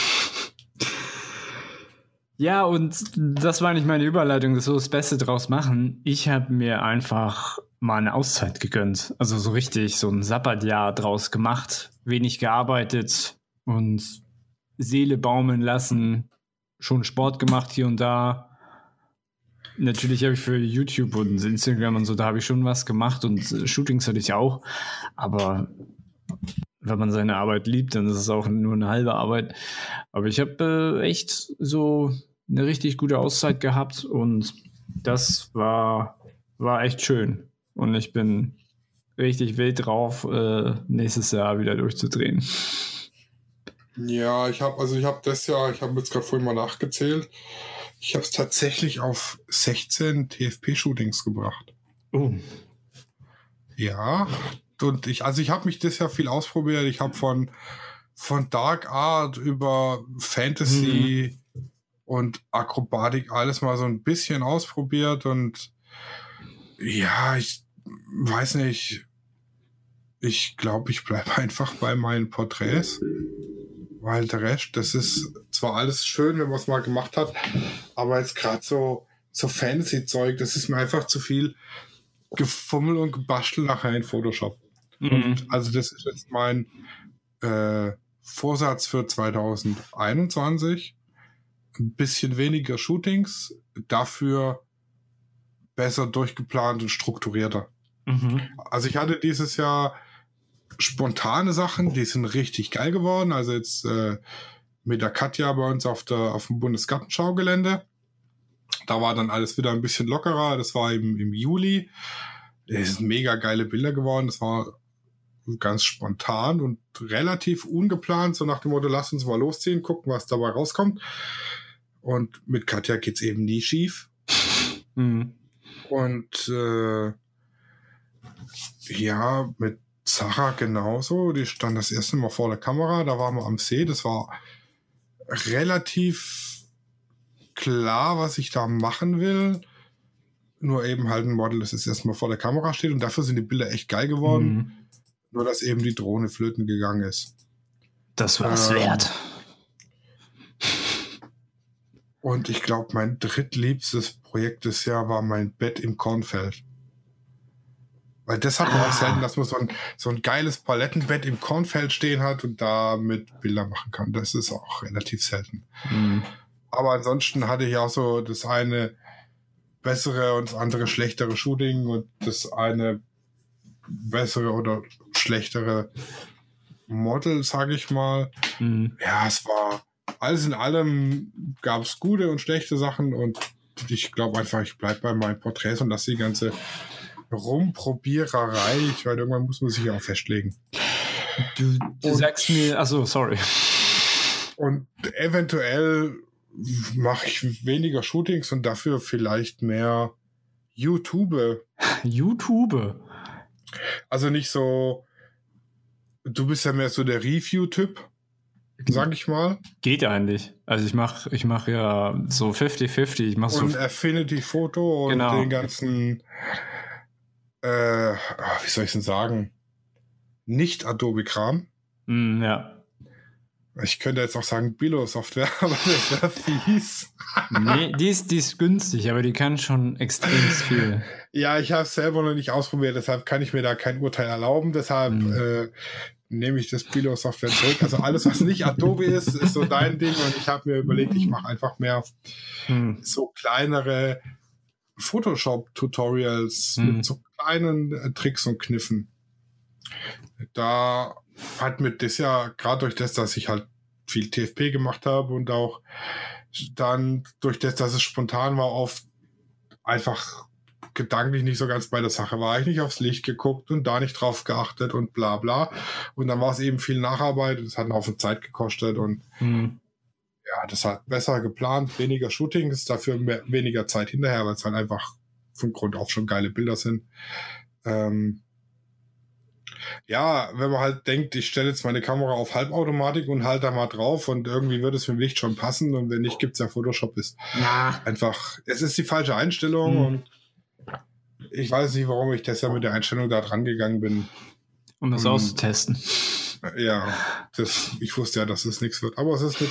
Speaker 3: Ja, und das war nicht meine Überleitung, das so das Beste draus machen. Ich habe mir einfach mal eine Auszeit gegönnt. Also so richtig so ein Sabbatjahr draus gemacht, wenig gearbeitet und Seele baumeln lassen, schon Sport gemacht hier und da. Natürlich habe ich für YouTube und Instagram und so, da habe ich schon was gemacht und äh, Shootings hatte ich auch. Aber wenn man seine Arbeit liebt, dann ist es auch nur eine halbe Arbeit. Aber ich habe äh, echt so eine richtig gute Auszeit gehabt und das war, war echt schön. Und ich bin richtig wild drauf, äh, nächstes Jahr wieder durchzudrehen.
Speaker 2: Ja, ich habe also ich habe das Jahr, ich habe jetzt gerade vorhin mal nachgezählt. Ich habe es tatsächlich auf 16 TFP-Shootings gebracht.
Speaker 3: Oh.
Speaker 2: Ja, und ich, also ich habe mich das Jahr viel ausprobiert. Ich habe von, von Dark Art über Fantasy und Akrobatik alles mal so ein bisschen ausprobiert und ja, ich weiß nicht. Ich glaube, ich bleibe [LAUGHS] einfach bei meinen Porträts. Weil der Rest, das ist zwar alles schön, wenn man es mal gemacht hat, aber jetzt gerade so, so Fantasy-Zeug, das ist mir einfach zu viel Gefummel und Gebastel nachher in Photoshop.
Speaker 3: Mhm.
Speaker 2: Also das ist jetzt mein äh, Vorsatz für 2021. Ein bisschen weniger Shootings, dafür besser durchgeplant und strukturierter.
Speaker 3: Mhm.
Speaker 2: Also ich hatte dieses Jahr spontane Sachen, die sind richtig geil geworden. Also jetzt äh, mit der Katja bei uns auf, der, auf dem Bundesgartenschaugelände. Da war dann alles wieder ein bisschen lockerer. Das war eben im Juli. Es sind mega geile Bilder geworden. Das war ganz spontan und relativ ungeplant, so nach dem Motto, lass uns mal losziehen, gucken, was dabei rauskommt. Und mit Katja geht's eben nie schief. [LAUGHS]
Speaker 3: Mhm.
Speaker 2: Und äh, ja, mit Sarah genauso. Die stand das erste Mal vor der Kamera. Da waren wir am See. Das war relativ klar, was ich da machen will. Nur eben halt ein Model, das jetzt erstmal vor der Kamera steht. Und dafür sind die Bilder echt geil geworden.
Speaker 3: Mhm.
Speaker 2: Nur, dass eben die Drohne flöten gegangen ist.
Speaker 3: Das war's
Speaker 2: Ähm,
Speaker 3: wert.
Speaker 2: Und ich glaube, mein drittliebstes Projekt des Jahr war mein Bett im Kornfeld. Weil das hat man
Speaker 3: Ah.
Speaker 2: auch selten, dass man so ein, so ein geiles Palettenbett im Kornfeld stehen hat und damit Bilder machen kann. Das ist auch relativ selten.
Speaker 3: Mhm.
Speaker 2: Aber ansonsten hatte ich auch so das eine bessere und das andere schlechtere Shooting und das eine bessere oder schlechtere Model, sage ich mal.
Speaker 3: Mhm.
Speaker 2: Ja, es war alles in allem gab es gute und schlechte Sachen und ich glaube einfach, ich bleibe bei meinen Porträts und lasse die ganze Rumprobiererei, ich meine, irgendwann muss man sich ja auch festlegen.
Speaker 3: Du, du
Speaker 2: Und-
Speaker 3: sagst mir, achso, sorry.
Speaker 2: Und eventuell mache ich weniger Shootings und dafür vielleicht mehr YouTube.
Speaker 3: YouTube.
Speaker 2: Also nicht so du bist ja mehr so der Review-Typ, sag ich mal.
Speaker 3: Geht eigentlich. Also ich mache ich mach ja so 50-50. Ich mache so.
Speaker 2: Und Affinity-Foto und
Speaker 3: Genau.
Speaker 2: den ganzen, äh, ah, wie soll ich denn sagen, nicht Adobe-Kram.
Speaker 3: Mm, ja.
Speaker 2: Ich könnte jetzt auch sagen Billo-Software, [LAUGHS] aber das wäre fies.
Speaker 3: Nee, die ist, die ist günstig, aber die kann schon extrem viel.
Speaker 2: Ja, ich habe es selber noch nicht ausprobiert, deshalb kann ich mir da kein Urteil erlauben. Deshalb
Speaker 3: Mhm.
Speaker 2: äh, nehme ich das Billo-Software zurück. Also alles, was nicht Adobe ist, ist so dein Ding. Und ich habe mir überlegt, ich mache einfach mehr
Speaker 3: Hm.
Speaker 2: so kleinere Photoshop-Tutorials
Speaker 3: Mhm.
Speaker 2: mit so kleinen äh, Tricks und Kniffen. Da hat mir das ja, gerade durch das, dass ich halt viel TFP gemacht habe und auch dann durch das, dass es spontan war, oft einfach gedanklich nicht so ganz bei der Sache war. Ich nicht aufs Licht geguckt und da nicht drauf geachtet und bla bla. Und dann war es eben viel Nacharbeit und es hat einen Haufen Zeit gekostet und
Speaker 3: Hm.
Speaker 2: ja, das hat besser geplant, weniger Shootings, dafür mehr, weniger Zeit hinterher, weil es halt einfach von Grund auf schon geile Bilder sind. Ähm, ja, wenn man halt denkt, ich stelle jetzt meine Kamera auf Halbautomatik und halte da mal drauf und irgendwie wird es mit dem Licht schon passen und wenn nicht, gibt's ja Photoshop, ist
Speaker 3: Ja.
Speaker 2: einfach, es ist die falsche Einstellung
Speaker 3: Hm.
Speaker 2: und ich weiß nicht, warum ich deshalb mit der Einstellung da dran gegangen bin.
Speaker 3: Um das
Speaker 2: Hm.
Speaker 3: auszutesten.
Speaker 2: Ja, das, ich wusste ja, dass es nichts wird, aber es ist mit,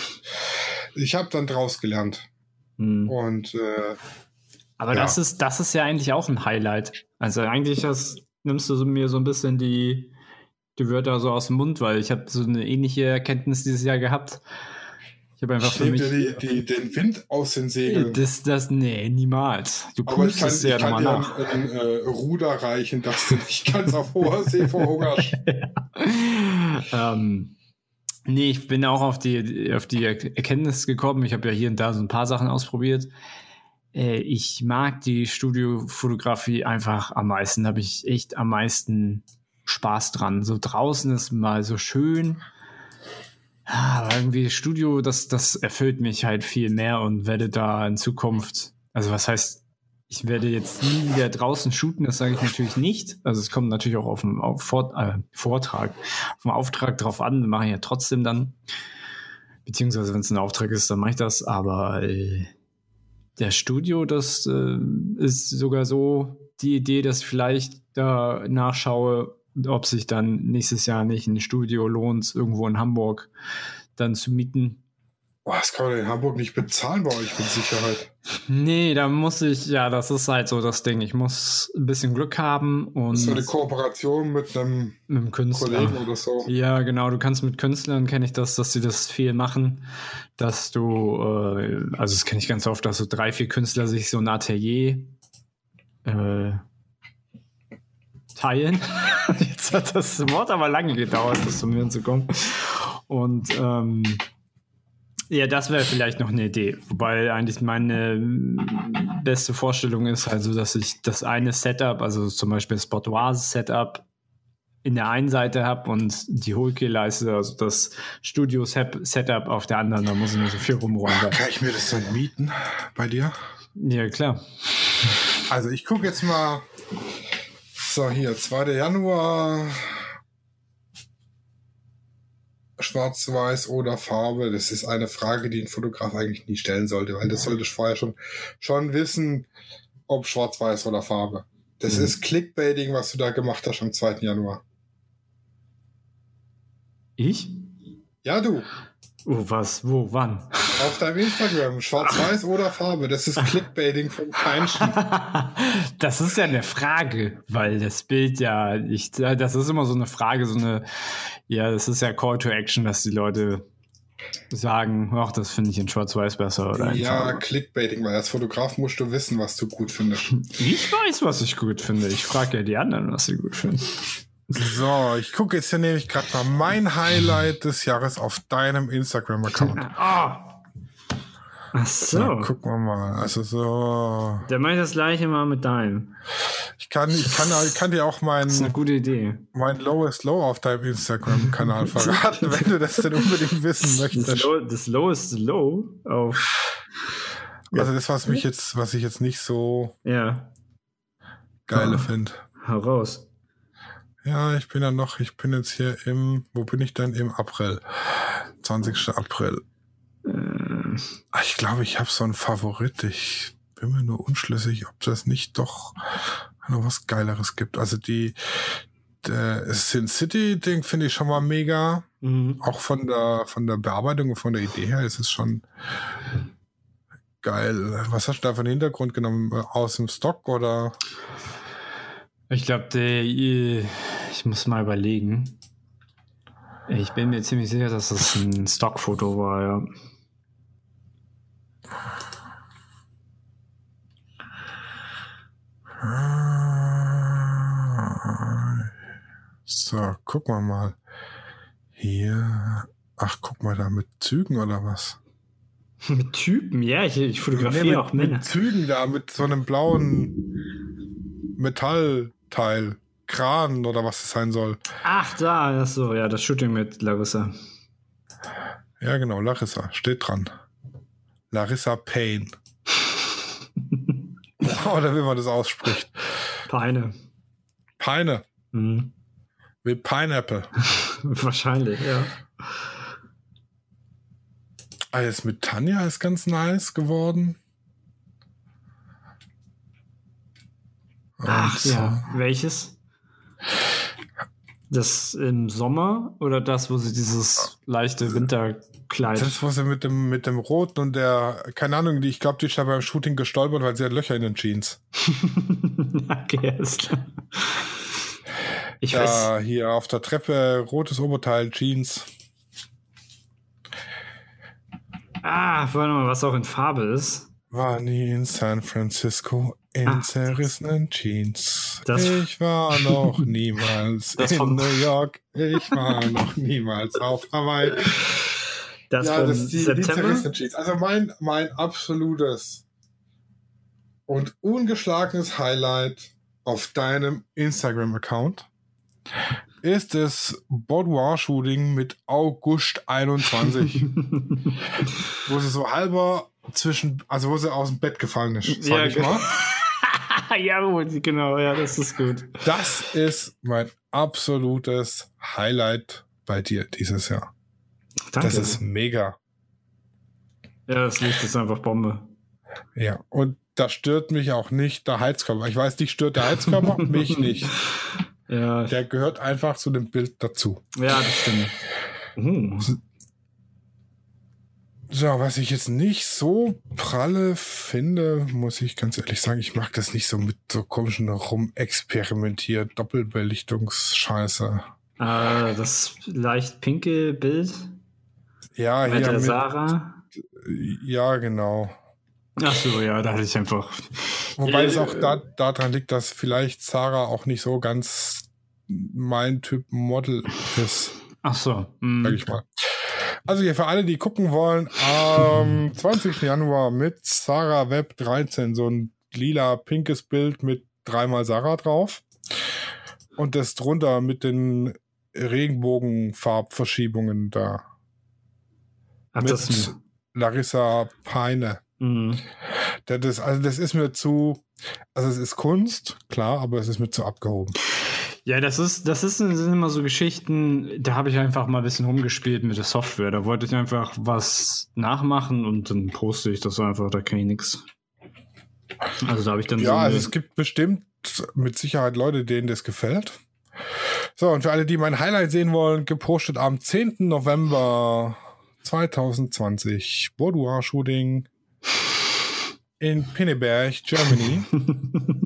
Speaker 2: ich habe dann draus gelernt
Speaker 3: Hm.
Speaker 2: und äh,
Speaker 3: Aber
Speaker 2: Ja.
Speaker 3: das ist, das ist ja eigentlich auch ein Highlight. Also eigentlich das, nimmst du mir so ein bisschen die, die Wörter so aus dem Mund, weil ich habe so eine ähnliche Erkenntnis dieses Jahr gehabt. Ich habe einfach
Speaker 2: Ich
Speaker 3: für mich.
Speaker 2: dir die, die, den Wind aus den Segeln.
Speaker 3: Das, das, nee, niemals. Du
Speaker 2: aber ich kann, ich
Speaker 3: ja
Speaker 2: kann
Speaker 3: nochmal
Speaker 2: dir
Speaker 3: nach.
Speaker 2: ein, ein äh, Ruder reichen, dass du nicht ganz auf hoher See verhungerst. [LAUGHS]
Speaker 3: ähm, nee, ich bin auch auf die, auf die Erkenntnis gekommen. Ich habe ja hier und da so ein paar Sachen ausprobiert. Äh, ich mag die Studiofotografie einfach am meisten. Habe ich echt am meisten Spaß dran. So draußen ist mal so schön. Ah, Aber irgendwie Studio, das, das erfüllt mich halt viel mehr und werde da in Zukunft, also was heißt, ich werde jetzt nie wieder draußen shooten, das sage ich natürlich nicht. Also es kommt natürlich auch auf den auf Vort, äh, Vortrag, auf den Auftrag drauf an, mache ich ja trotzdem dann. Beziehungsweise wenn es ein Auftrag ist, dann mache ich das. Aber äh, der Studio, das äh, ist sogar so die Idee, dass ich vielleicht da nachschaue, ob sich dann nächstes Jahr nicht ein Studio lohnt, irgendwo in Hamburg dann zu mieten.
Speaker 2: Boah, das kann man in Hamburg nicht bezahlen bei euch mit Sicherheit.
Speaker 3: Nee, da muss ich, ja, das ist halt so das Ding. Ich muss ein bisschen Glück haben und
Speaker 2: So eine Kooperation mit einem
Speaker 3: mit dem Künstler.
Speaker 2: Kollegen oder so.
Speaker 3: Ja, genau. Du kannst mit Künstlern, kenne ich das, dass sie das viel machen, dass du, äh, also das kenne ich ganz oft, dass so drei, vier Künstler sich so ein Atelier äh, teilen. [LAUGHS] Jetzt hat das Wort aber lange gedauert, bis zu mir zu kommen. Und ähm, ja, das wäre vielleicht noch eine Idee. Wobei eigentlich meine mm, beste Vorstellung ist also, dass ich das eine Setup, also zum Beispiel das Boudoir-Setup, in der einen Seite habe und die Hohlkehlleiste, also das Studio-Setup auf der anderen, da muss ich nicht so viel rumräumen.
Speaker 2: Kann ich mir das dann mieten bei dir?
Speaker 3: Ja, klar.
Speaker 2: Also ich gucke jetzt mal. So, hier, 2. Januar. Schwarz-Weiß oder Farbe, das ist eine Frage, die ein Fotograf eigentlich nie stellen sollte, weil das sollte ich vorher schon, schon wissen, ob Schwarz-Weiß oder Farbe. Das
Speaker 3: Mhm.
Speaker 2: ist Clickbaiting, was du da gemacht hast am 2. Januar.
Speaker 3: Ich?
Speaker 2: Ja, du,
Speaker 3: Oh, was? Wo? Wann?
Speaker 2: auf deinem Instagram, Schwarz-Weiß oder Farbe, das ist Clickbaiting vom Feinsten. [LAUGHS]
Speaker 3: das ist ja eine Frage, weil das Bild ja, ich, das ist immer so eine Frage, so eine, ja, das ist ja Call to Action, dass die Leute sagen, ach, das finde ich in Schwarz-Weiß besser oder
Speaker 2: Ja. Clickbaiting, weil als Fotograf musst du wissen, was du gut findest.
Speaker 3: Ich weiß, was ich gut finde. Ich frage ja die anderen, was sie gut finden.
Speaker 2: So, ich gucke jetzt hier nämlich gerade mal mein Highlight des Jahres auf deinem Instagram-Account.
Speaker 3: Ah. Ach so.
Speaker 2: So, gucken wir mal. Also so.
Speaker 3: Dann mache ich das gleiche mal mit deinem.
Speaker 2: Ich kann, ich kann, ich kann dir auch mein,
Speaker 3: Das ist eine gute Idee.
Speaker 2: mein Lowest Low auf deinem Instagram-Kanal verraten, wenn du das denn unbedingt wissen
Speaker 3: Das,
Speaker 2: möchtest.
Speaker 3: low, das lowest low auf.
Speaker 2: Also das, was mich jetzt, was ich jetzt nicht so
Speaker 3: Ja,
Speaker 2: geile
Speaker 3: Ah.
Speaker 2: finde.
Speaker 3: hau raus.
Speaker 2: Ja, ich bin ja noch, ich bin jetzt hier im, wo bin ich denn? Im April. 20. April.
Speaker 3: Äh,
Speaker 2: Ah, Ich glaube, ich habe so einen Favorit. Ich bin mir nur unschlüssig, ob das nicht doch noch was Geileres gibt. Also die, der Sin City Ding finde ich schon mal mega.
Speaker 3: mhm.
Speaker 2: Auch von der von der Bearbeitung und von der Idee her ist es schon geil. Was hast du da für einen Hintergrund genommen? Aus dem Stock oder?
Speaker 3: Ich glaube, der. äh, Ich muss mal überlegen. Ich bin mir ziemlich sicher, dass das ein Stockfoto war, ja.
Speaker 2: So, gucken wir mal. Hier. Ach, guck mal da mit Zügen oder was? [LAUGHS]
Speaker 3: Mit Typen, ja, ich, ich
Speaker 2: Nee,
Speaker 3: fotografiere
Speaker 2: mit,
Speaker 3: auch Männer.
Speaker 2: mit Zügen da, mit so einem blauen Metallteil. Kran oder was es sein soll.
Speaker 3: Ach, da, das so, ja, das Shooting mit Larissa.
Speaker 2: Ja, genau, Larissa, steht dran. Larissa Payne. [LAUGHS] [LAUGHS] oder wie man das ausspricht.
Speaker 3: Peine.
Speaker 2: Peine.
Speaker 3: Mhm.
Speaker 2: Wie Pineapple. [LAUGHS]
Speaker 3: Wahrscheinlich, ja.
Speaker 2: Ah, jetzt mit Tanja ist ganz nice geworden.
Speaker 3: Ach
Speaker 2: so-
Speaker 3: ja, welches? Das im Sommer oder das, wo sie dieses leichte Winterkleid.
Speaker 2: Das, was sie mit dem, mit dem Roten und der, keine Ahnung, die, ich glaube, die ist da beim Shooting gestolpert, weil sie hat Löcher in den Jeans. [LAUGHS]
Speaker 3: okay, alles klar. Ich weiß.
Speaker 2: Da hier auf der Treppe, rotes Oberteil, Jeans.
Speaker 3: Ah, warte mal, was auch in Farbe ist.
Speaker 2: War nie in San Francisco in
Speaker 3: Ah,
Speaker 2: zerrissenen Jeans.
Speaker 3: das-
Speaker 2: ich war [LAUGHS] noch niemals
Speaker 3: Das
Speaker 2: in New York. Ich war noch niemals auf Hawaii.
Speaker 3: Das
Speaker 2: ja, das ist die, die
Speaker 3: September.
Speaker 2: zerrissenen Jeans. Also mein, mein absolutes und ungeschlagenes Highlight auf deinem Instagram-Account ist das Boudoir-Shooting mit August 21, [LAUGHS] wo sie so halber zwischen, also wo sie aus dem Bett gefallen ist, sag
Speaker 3: Ja,
Speaker 2: ich
Speaker 3: ge-
Speaker 2: mal. [LAUGHS]
Speaker 3: ja, genau, ja, das ist gut.
Speaker 2: Das ist mein absolutes Highlight bei dir dieses Jahr.
Speaker 3: Danke.
Speaker 2: Das ist mega.
Speaker 3: ja, das Licht ist einfach Bombe.
Speaker 2: Ja, und da stört mich auch nicht der Heizkörper. Ich weiß, dich stört der Heizkörper, [LAUGHS] mich nicht.
Speaker 3: Ja,
Speaker 2: Der gehört einfach zu dem Bild dazu.
Speaker 3: ja das stimmt. Uh,
Speaker 2: So, was ich jetzt nicht so pralle finde, muss ich ganz ehrlich sagen, ich mag das nicht so mit so komischen rumexperimentiert, Doppelbelichtungsscheiße.
Speaker 3: äh, das leicht pinke Bild
Speaker 2: Ja,
Speaker 3: mit
Speaker 2: hier
Speaker 3: der
Speaker 2: mit,
Speaker 3: Sarah.
Speaker 2: ja, genau.
Speaker 3: Ach so, ja, da hatte ich einfach.
Speaker 2: Wobei
Speaker 3: Äh,
Speaker 2: es auch da, daran liegt, dass vielleicht Sarah auch nicht so ganz mein Typ Model ist,
Speaker 3: Ach so. mm.
Speaker 2: sag ich mal. Also hier für alle, die gucken wollen, am [LAUGHS] 20. Januar mit Sarah Web 13, so ein lila pinkes Bild mit dreimal Sarah drauf. Und das drunter mit den Regenbogenfarbverschiebungen da.
Speaker 3: Ach,
Speaker 2: mit
Speaker 3: das,
Speaker 2: Larissa Peine.
Speaker 3: mm.
Speaker 2: Das also das ist mir zu, also es ist Kunst, klar, aber es ist mir zu abgehoben.
Speaker 3: Ja, das ist, das ist, sind immer so Geschichten, da habe ich einfach mal ein bisschen rumgespielt mit der Software. Da wollte ich einfach was nachmachen und dann poste ich das einfach, da kann ich nix. Also da habe ich dann so.
Speaker 2: Ja, also es gibt bestimmt mit Sicherheit Leute, denen das gefällt. So, und für alle, die mein Highlight sehen wollen, gepostet am 10. November 2020 Boudoir-Shooting in Pinneberg, Germany. [LAUGHS]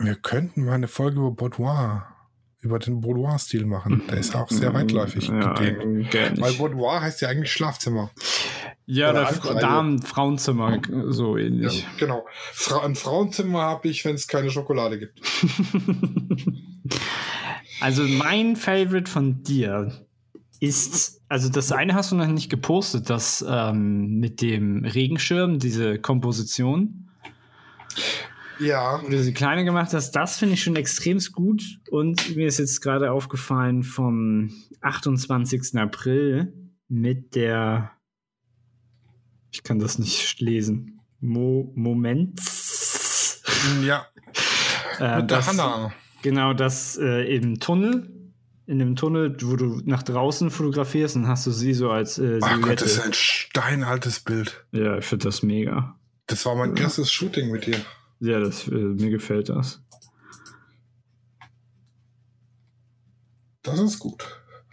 Speaker 2: Wir könnten mal eine Folge über Boudoir, über den Boudoir-Stil machen. Der ist auch sehr weitläufig
Speaker 3: ja,
Speaker 2: gedehnt.
Speaker 3: gerne.
Speaker 2: Weil Boudoir heißt ja eigentlich Schlafzimmer.
Speaker 3: Ja,
Speaker 2: Oder
Speaker 3: das
Speaker 2: Ankleide.
Speaker 3: Damen, Frauenzimmer, so
Speaker 2: Ja,
Speaker 3: ähnlich.
Speaker 2: genau. Fra ein Frauenzimmer habe ich, wenn es keine Schokolade gibt. [LAUGHS]
Speaker 3: Also mein Favorite von dir ist, also das eine hast du noch nicht gepostet, das ähm, mit dem Regenschirm, diese Komposition,
Speaker 2: Ja.
Speaker 3: wo du sie kleine gemacht hast, das finde ich schon extremst gut. Und mir ist jetzt gerade aufgefallen vom 28. April mit der, ich kann das nicht lesen, Mo Moments.
Speaker 2: Ja.
Speaker 3: Äh,
Speaker 2: Mit der Hanna.
Speaker 3: Genau, das äh, im Tunnel, in dem Tunnel, wo du nach draußen fotografierst, dann hast du sie so als äh,
Speaker 2: Ach Gott,
Speaker 3: Silhouette.
Speaker 2: das ist ein steinaltes Bild.
Speaker 3: ja, ich finde das mega.
Speaker 2: Das war mein erstes Shooting mit dir.
Speaker 3: Ja, das, äh, mir gefällt das.
Speaker 2: Das ist gut.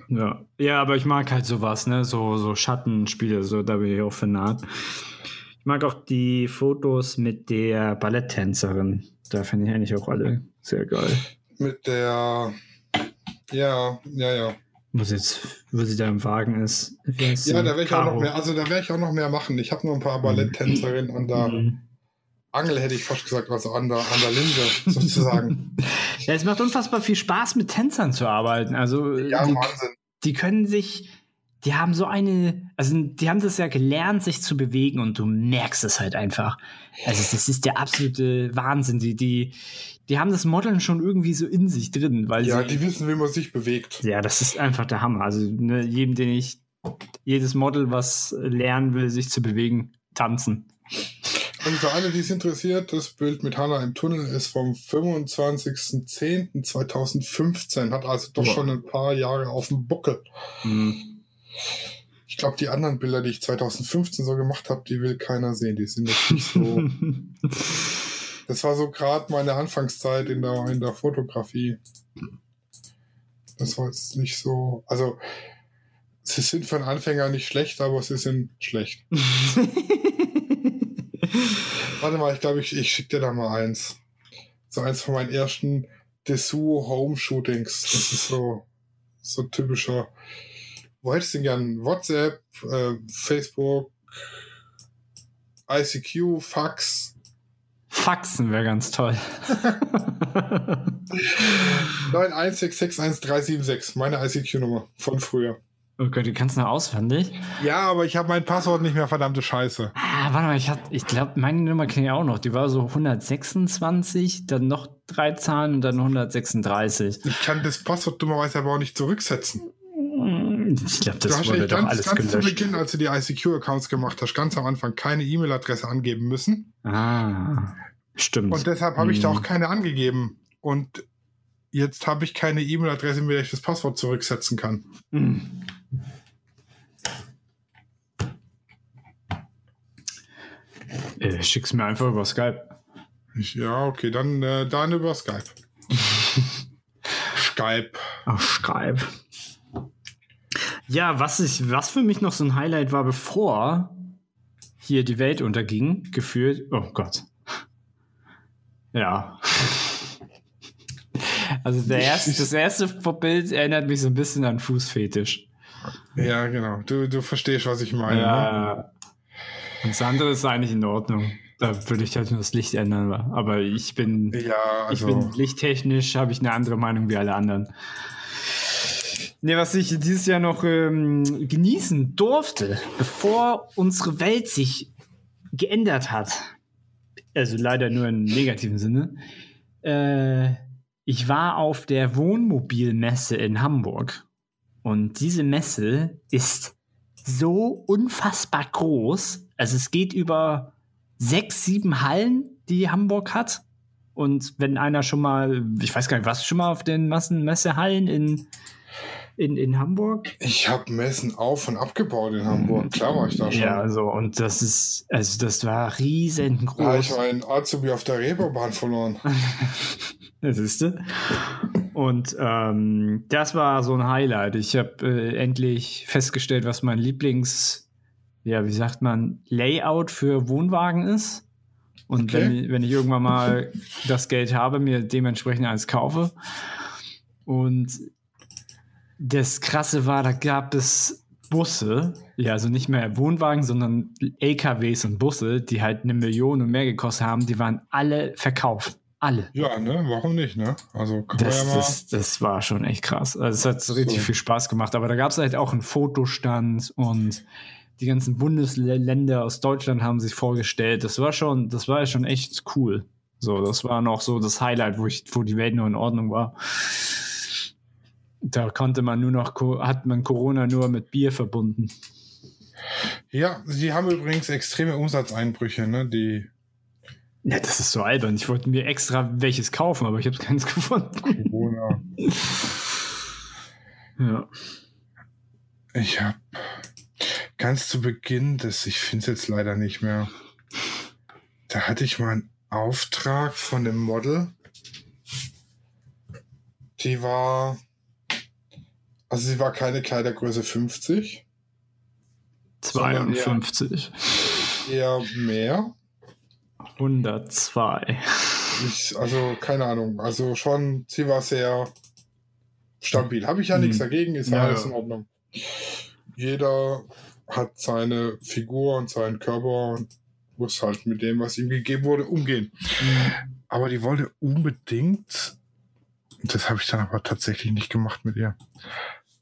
Speaker 3: Ja. ja, aber ich mag halt sowas, ne? So, so Schattenspiele, so da bin ich auch fanat. Ich mag auch die Fotos mit der Balletttänzerin. Da finde ich eigentlich auch alle sehr geil.
Speaker 2: Mit der. Ja, ja, ja.
Speaker 3: Muss jetzt, wo sie da im Wagen ist.
Speaker 2: Ja, da werde ich auch noch mehr, also da werde ich auch noch mehr machen. Ich habe noch ein paar Balletttänzerinnen an der
Speaker 3: Mhm.
Speaker 2: Angel, hätte ich fast gesagt, also an der, an der Linse sozusagen. [LAUGHS]
Speaker 3: Ja, es macht unfassbar viel Spaß, mit Tänzern zu arbeiten. Also,
Speaker 2: Ja,
Speaker 3: die,
Speaker 2: Wahnsinn.
Speaker 3: die können sich, die haben so eine, also die haben das ja gelernt, sich zu bewegen und du merkst es halt einfach. Also das ist der absolute Wahnsinn. Die, die, die haben das Modeln schon irgendwie so in sich drin, weil
Speaker 2: Ja,
Speaker 3: sie,
Speaker 2: die wissen, wie man sich bewegt.
Speaker 3: ja, das ist einfach der Hammer. Also ne, jedem, den ich, jedes Model, was lernen will, sich zu bewegen, tanzen.
Speaker 2: Und für alle, die es interessiert, das Bild mit Hannah im Tunnel ist vom 25.10.2015, hat also doch
Speaker 3: Boah.
Speaker 2: schon ein paar Jahre auf dem Buckel.
Speaker 3: Mhm.
Speaker 2: Ich glaube, die anderen Bilder, die ich 2015 so gemacht habe, die will keiner sehen. Die sind jetzt nicht so. [LAUGHS] das war so gerade meine Anfangszeit in der, in der Fotografie. Das war jetzt nicht so. Also, sie sind für einen Anfänger nicht schlecht, aber sie sind schlecht. [LAUGHS] Warte mal, ich glaube, ich, ich schicke dir da mal eins. So eins von meinen ersten Dessous Home Shootings. Das ist so, so typischer. Wo hättest du denn gern? WhatsApp, äh, Facebook, ICQ, Fax.
Speaker 3: Faxen wäre ganz toll. [LAUGHS]
Speaker 2: 916611376, meine ICQ-Nummer von früher.
Speaker 3: oh Gott, du kannst noch auswendig.
Speaker 2: Ja, aber ich habe mein Passwort nicht mehr, verdammte Scheiße.
Speaker 3: Ah, warte mal, ich, hab- ich glaube, meine Nummer kenne ich auch noch. Die war so 126, dann noch drei Zahlen und dann 136.
Speaker 2: Ich kann das Passwort dummerweise aber auch nicht zurücksetzen.
Speaker 3: Ich glaube,
Speaker 2: du
Speaker 3: das
Speaker 2: hast
Speaker 3: wurde doch
Speaker 2: ganz,
Speaker 3: alles
Speaker 2: ganz zu
Speaker 3: gelöscht.
Speaker 2: Beginn, als du die ICQ-Accounts gemacht hast, ganz am Anfang keine E-Mail-Adresse angeben müssen.
Speaker 3: Ah, stimmt.
Speaker 2: Und deshalb habe ich da
Speaker 3: Hm.
Speaker 2: auch keine angegeben. Und jetzt habe ich keine E-Mail-Adresse, mit der ich das Passwort zurücksetzen kann.
Speaker 3: Hm. Äh, schick's mir einfach über Skype.
Speaker 2: Ich, ja, okay, dann, äh, dann über Skype. [LAUGHS] Skype.
Speaker 3: Auf Skype. Ja, was, ich, was für mich noch so ein Highlight war, bevor hier die Welt unterging, gefühlt. Oh Gott. Ja. [LAUGHS] Also der erste, das erste Bild erinnert mich so ein bisschen an Fußfetisch.
Speaker 2: Ja, genau. Du, du verstehst, was ich meine. Ne?
Speaker 3: Und das andere ist eigentlich in Ordnung. Da würde ich halt nur das Licht ändern. Aber ich bin,
Speaker 2: Ja,
Speaker 3: ich
Speaker 2: also.
Speaker 3: bin lichttechnisch, habe ich eine andere Meinung wie alle anderen. Nee, was ich dieses Jahr noch ähm, genießen durfte, bevor unsere Welt sich geändert hat, also leider nur im negativen Sinne, äh, ich war auf der Wohnmobilmesse in Hamburg. Und diese Messe ist so unfassbar groß. Also es geht über sechs, sieben Hallen, die Hamburg hat. Und wenn einer schon mal, ich weiß gar nicht, was schon mal auf den Massenmessehallen in, in, in Hamburg?
Speaker 2: Ich habe Messen auf und abgebaut in Hamburg. Klar war ich da schon.
Speaker 3: Ja, also, und das ist, also das war
Speaker 2: Da habe
Speaker 3: riesengroß.
Speaker 2: ich meinen Azubi auf der Reeperbahn verloren. [LAUGHS]
Speaker 3: Das ist Und ähm, das war so ein Highlight. Ich habe äh, endlich festgestellt, was mein Lieblings, ja, wie sagt man, Layout für Wohnwagen ist. Und
Speaker 2: Okay.
Speaker 3: wenn, ich- wenn ich irgendwann mal [LAUGHS] das Geld habe, mir dementsprechend eins kaufe. Und das Krasse war, da gab es Busse, ja, also nicht mehr Wohnwagen, sondern LKWs und Busse, die halt eine Million und mehr gekostet haben, die waren alle verkauft. Alle.
Speaker 2: Ja, ne? Warum nicht, ne? Also
Speaker 3: Das,
Speaker 2: ja
Speaker 3: das, das war schon echt krass. Also es hat so richtig viel Spaß gemacht. Aber da gab es halt auch einen Fotostand und die ganzen Bundesländer aus Deutschland haben sich vorgestellt. Das war schon, das war schon echt cool. So, das war noch so das Highlight, wo ich, wo die Welt nur in Ordnung war. Da konnte man nur noch, hat man Corona nur mit Bier verbunden.
Speaker 2: Ja, sie haben übrigens extreme Umsatzeinbrüche, ne? Die
Speaker 3: Ja, das ist so albern. Ich wollte mir extra welches kaufen, aber ich habe keins [LAUGHS] gefunden.
Speaker 2: Corona.
Speaker 3: Ja.
Speaker 2: Ich habe ganz zu Beginn des, ich finde es jetzt leider nicht mehr. Da hatte ich mal einen Auftrag von dem Model. Die war, also sie war keine Kleidergröße 50, Sondern eher-
Speaker 3: 52.
Speaker 2: eher mehr.
Speaker 3: 102.
Speaker 2: Ich, also keine Ahnung, also schon, sie war sehr stabil. Habe ich ja nichts
Speaker 3: Hm.
Speaker 2: dagegen, ist
Speaker 3: Ja,
Speaker 2: alles in Ordnung. Jeder hat seine Figur und seinen Körper und muss halt mit dem, was ihm gegeben wurde, umgehen. Aber die wollte unbedingt, das habe ich dann aber tatsächlich nicht gemacht mit ihr.